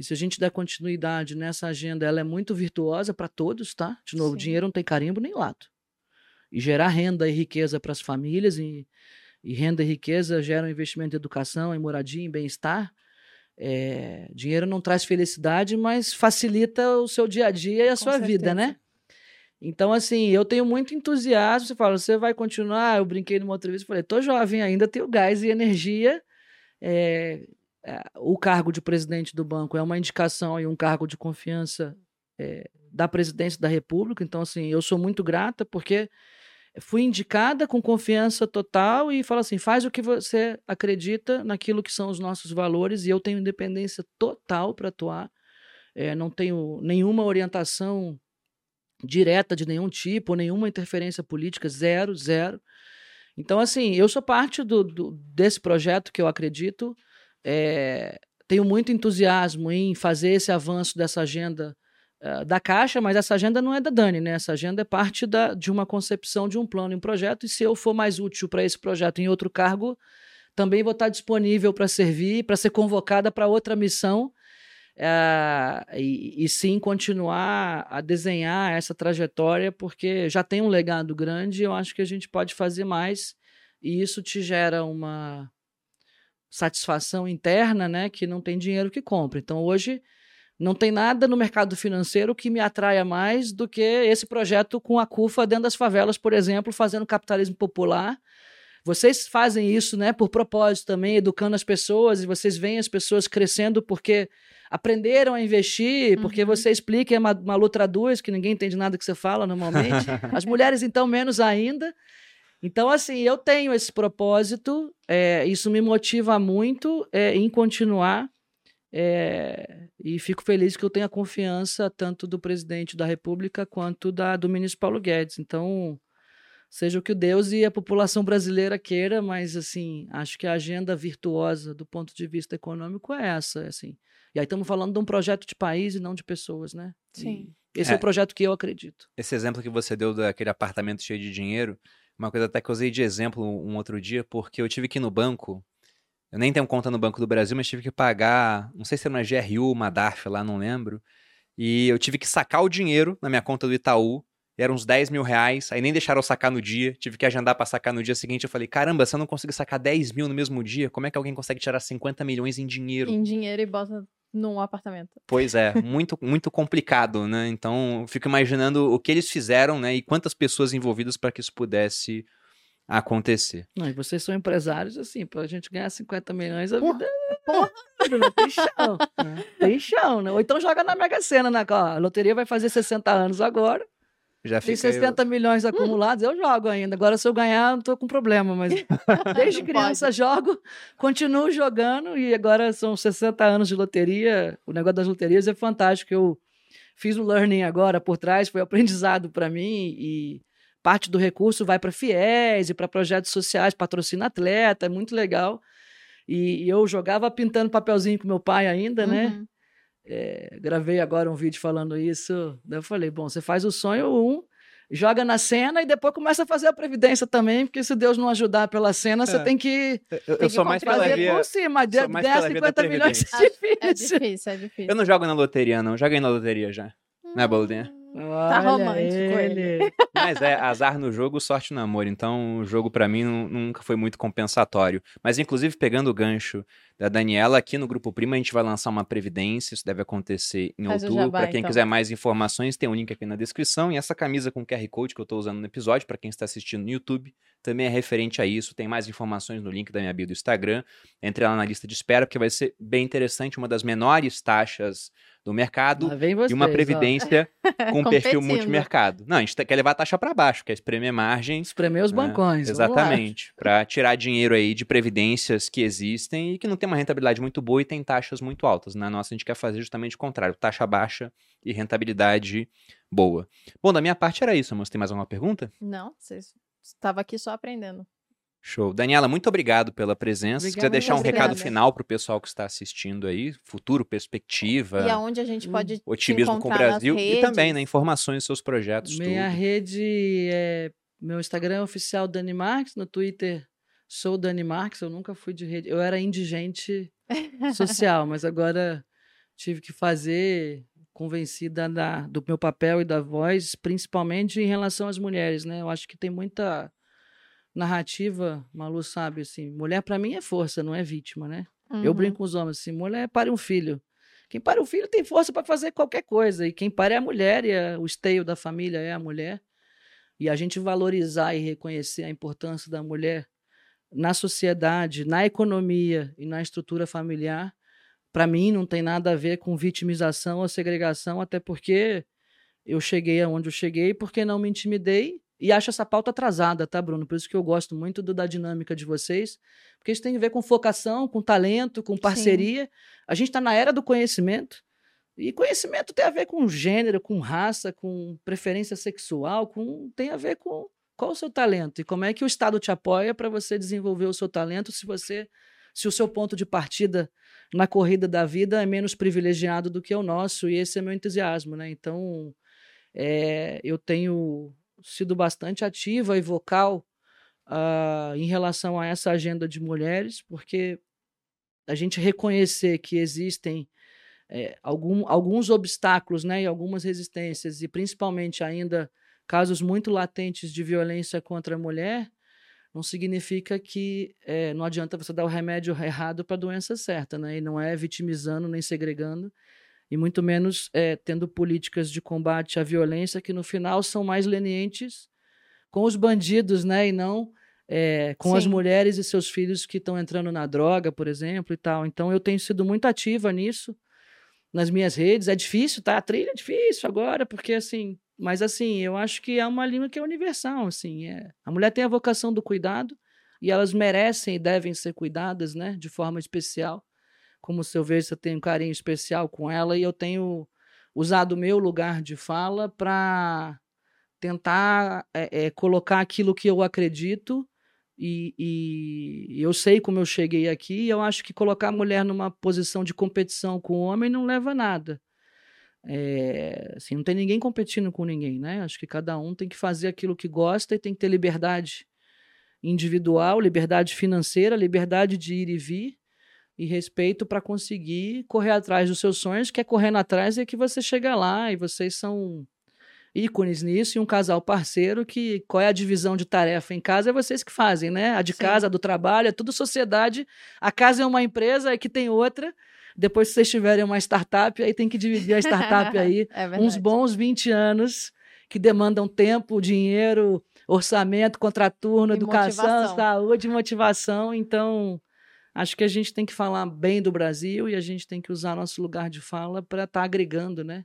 e se a gente der continuidade nessa agenda, ela é muito virtuosa para todos, tá? De novo, Sim. dinheiro não tem carimbo nem lado. E gerar renda e riqueza para as famílias, e, e, renda e riqueza geram investimento em educação, em moradia, em bem-estar. É, dinheiro não traz felicidade, mas facilita o seu dia a dia e a Com sua certeza. vida, né? Então, assim, eu tenho muito entusiasmo. Você fala, você vai continuar? Eu brinquei numa outra vez, falei, tô jovem ainda, tenho gás e energia. É, é, o cargo de presidente do banco é uma indicação e um cargo de confiança é, da presidência da República. Então, assim, eu sou muito grata porque fui indicada com confiança total e fala assim: faz o que você acredita naquilo que são os nossos valores e eu tenho independência total para atuar. É, não tenho nenhuma orientação direta de nenhum tipo, nenhuma interferência política, zero, zero. Então, assim, eu sou parte do, do desse projeto que eu acredito. É, tenho muito entusiasmo em fazer esse avanço dessa agenda uh, da Caixa, mas essa agenda não é da Dani, né? Essa agenda é parte da, de uma concepção de um plano e um projeto. E se eu for mais útil para esse projeto em outro cargo, também vou estar disponível para servir, para ser convocada para outra missão. Uh, e, e, sim continuar a desenhar essa trajetória, porque já tem um legado grande, eu acho que a gente pode fazer mais, e isso te gera uma, satisfação interna, né, que não tem dinheiro que compra. Então hoje não tem nada no mercado financeiro que me atraia mais do que esse projeto com a CUFA dentro das favelas, por exemplo, fazendo capitalismo popular. Vocês fazem isso, né, por propósito também, educando as pessoas e vocês veem as pessoas crescendo porque aprenderam a investir, porque uhum. você explica é uma, uma luta duas que ninguém entende nada que você fala normalmente. as mulheres então menos ainda. Então, assim, eu tenho esse propósito, é, isso me motiva muito é, em continuar. É, e fico feliz que eu tenha confiança tanto do presidente da República quanto da, do ministro Paulo Guedes. Então, seja o que Deus e a população brasileira queira, mas assim, acho que a agenda virtuosa do ponto de vista econômico é essa, assim. E aí estamos falando de um projeto de país e não de pessoas, né? Sim. E esse é. é o projeto que eu acredito. Esse exemplo que você deu daquele apartamento cheio de dinheiro, uma coisa até que eu usei de exemplo um outro dia, porque eu tive que ir no banco. Eu nem tenho conta no Banco do Brasil, mas tive que pagar, não sei se era uma GRU, uma DARF lá, não lembro. E eu tive que sacar o dinheiro na minha conta do Itaú. Eram uns 10 mil reais, aí nem deixaram eu sacar no dia. Tive que agendar para sacar no dia seguinte. Eu falei, caramba, se eu não consigo sacar 10 mil no mesmo dia, como é que alguém consegue tirar 50 milhões em dinheiro? Em dinheiro e bota num apartamento. Pois é, muito, muito complicado, né? Então, fico imaginando o que eles fizeram, né? E quantas pessoas envolvidas para que isso pudesse acontecer. Não, e vocês são empresários, assim, para a gente ganhar 50 milhões, a porra, vida é porra. Não tem chão. Né? Tem chão, né? Ou então joga na Mega Sena, né? A loteria vai fazer 60 anos agora. Já Tem 60 eu... milhões acumulados, eu jogo ainda. Agora, se eu ganhar, não tô com problema, mas desde criança pode. jogo, continuo jogando e agora são 60 anos de loteria. O negócio das loterias é fantástico. Eu fiz o learning agora por trás, foi aprendizado para mim e parte do recurso vai para FIES e para projetos sociais, patrocina atleta, é muito legal. E, e, eu jogava pintando papelzinho com meu pai ainda, né? uhum. né? É, gravei agora um vídeo falando isso. Daí eu falei: bom, você faz o sonho um, joga na cena e depois começa a fazer a previdência também, porque se Deus não ajudar pela cena, é. você tem que, eu, eu tem sou mais pela via, por cima, ganhar 50 milhões é difícil. É difícil, é difícil. Eu não jogo na loteria, não. Joguei na loteria já. Hum. Né, Boludinha? Tá romântico ele. ele. Mas é azar no jogo, sorte no amor. Então o jogo para mim nunca foi muito compensatório. Mas inclusive pegando o gancho da Daniela, aqui no Grupo Prima a gente vai lançar uma previdência, isso deve acontecer em Faz outubro. Para quem então. quiser mais informações, tem um link aqui na descrição. E essa camisa com QR Code que eu estou usando no episódio, para quem está assistindo no YouTube, também é referente a isso. Tem mais informações no link da minha bio do Instagram. Entre lá na lista de espera, porque vai ser bem interessante, uma das menores taxas do mercado vocês, e uma previdência com perfil multimercado. Não, a gente tá, quer levar a taxa para baixo, quer espremer margem. Espremer os né? bancões. Exatamente. Para tirar dinheiro aí de previdências que existem e que não tem uma rentabilidade muito boa e tem taxas muito altas. Na nossa, a gente quer fazer justamente o contrário: taxa baixa e rentabilidade boa. Bom, da minha parte era isso, mas tem mais alguma pergunta? Não, você estava aqui só aprendendo. Show. Daniela, muito obrigado pela presença. Obrigada, Se quiser deixar um recado final para o pessoal que está assistindo aí, futuro, perspectiva. E aonde a gente hum, pode Otimismo com o Brasil e também, né, informações seus projetos. Minha tudo. rede é. Meu Instagram é oficial Dani Marques, no Twitter sou Dani Marques, eu nunca fui de rede. Eu era indigente social, mas agora tive que fazer convencida da, do meu papel e da voz, principalmente em relação às mulheres, né? Eu acho que tem muita narrativa, Malu sabe, assim, mulher para mim é força, não é vítima, né? Uhum. Eu brinco com os homens assim, mulher pare um filho. Quem pare um filho tem força para fazer qualquer coisa, e quem pare é a mulher, e é, o esteio da família é a mulher. E a gente valorizar e reconhecer a importância da mulher na sociedade, na economia e na estrutura familiar, para mim não tem nada a ver com vitimização ou segregação, até porque eu cheguei aonde eu cheguei porque não me intimidei e acho essa pauta atrasada, tá, Bruno? Por isso que eu gosto muito do, da dinâmica de vocês, porque isso tem a ver com focação, com talento, com parceria. Sim. A gente está na era do conhecimento. E conhecimento tem a ver com gênero, com raça, com preferência sexual, com tem a ver com qual o seu talento e como é que o Estado te apoia para você desenvolver o seu talento se você se o seu ponto de partida na corrida da vida é menos privilegiado do que o nosso e esse é meu entusiasmo, né? Então é, eu tenho sido bastante ativa e vocal uh, em relação a essa agenda de mulheres, porque a gente reconhecer que existem é, algum, alguns obstáculos né, e algumas resistências, e principalmente ainda casos muito latentes de violência contra a mulher, não significa que é, não adianta você dar o remédio errado para a doença certa, né? E não é vitimizando nem segregando, e muito menos é, tendo políticas de combate à violência que no final são mais lenientes com os bandidos, né? E não é, com Sim. as mulheres e seus filhos que estão entrando na droga, por exemplo, e tal. Então eu tenho sido muito ativa nisso nas minhas redes. É difícil, tá? A trilha é difícil agora, porque assim mas assim, eu acho que é uma língua que é universal, assim. É. A mulher tem a vocação do cuidado e elas merecem e devem ser cuidadas, né, de forma especial. Como eu vejo, eu tenho um carinho especial com ela e eu tenho usado o meu lugar de fala para tentar é, é, colocar aquilo que eu acredito e, e, eu sei como eu cheguei aqui. E eu acho que colocar a mulher numa posição de competição com o homem não leva a nada. É, assim, não tem ninguém competindo com ninguém, né? Acho que cada um tem que fazer aquilo que gosta e tem que ter liberdade individual, liberdade financeira, liberdade de ir e vir e respeito para conseguir correr atrás dos seus sonhos, que é correndo atrás e é que você chega lá e vocês são ícones nisso e um casal parceiro que qual é a divisão de tarefa em casa é vocês que fazem, né? A de Sim. casa, a do trabalho, é tudo sociedade. A casa é uma empresa, que tem outra depois, se vocês tiverem uma startup, aí tem que dividir a startup aí. é uns bons 20 anos que demandam tempo, dinheiro, orçamento, contraturno, e educação, motivação. saúde, motivação. Então, acho que a gente tem que falar bem do Brasil e a gente tem que usar nosso lugar de fala para estar tá agregando, né?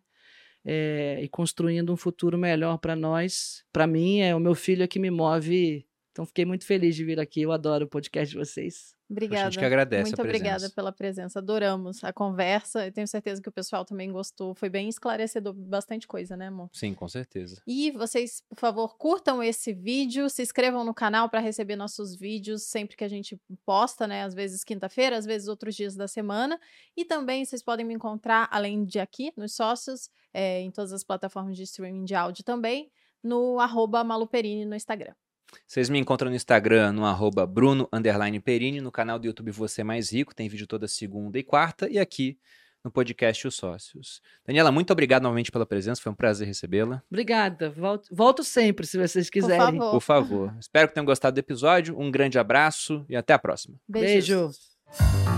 É, e construindo um futuro melhor para nós. Para mim, é o meu filho é que me move. Então, fiquei muito feliz de vir aqui. Eu adoro o podcast de vocês. Obrigada. A gente que agradece Muito obrigada pela presença. Adoramos a conversa. Eu tenho certeza que o pessoal também gostou. Foi bem esclarecedor, bastante coisa, né, amor? Sim, com certeza. E vocês, por favor, curtam esse vídeo, se inscrevam no canal para receber nossos vídeos sempre que a gente posta, né? Às vezes quinta-feira, às vezes outros dias da semana. E também vocês podem me encontrar, além de aqui, nos sócios, é, em todas as plataformas de streaming de áudio também, no arroba Maluperini no Instagram. Vocês me encontram no Instagram, no arroba Bruno Perini, no canal do YouTube Você Mais Rico, tem vídeo toda segunda e quarta, e aqui no podcast Os Sócios. Daniela, muito obrigado novamente pela presença, foi um prazer recebê-la. Obrigada, volto, volto sempre, se vocês quiserem. Por favor. Por favor. Espero que tenham gostado do episódio, um grande abraço e até a próxima. Beijos. Beijo.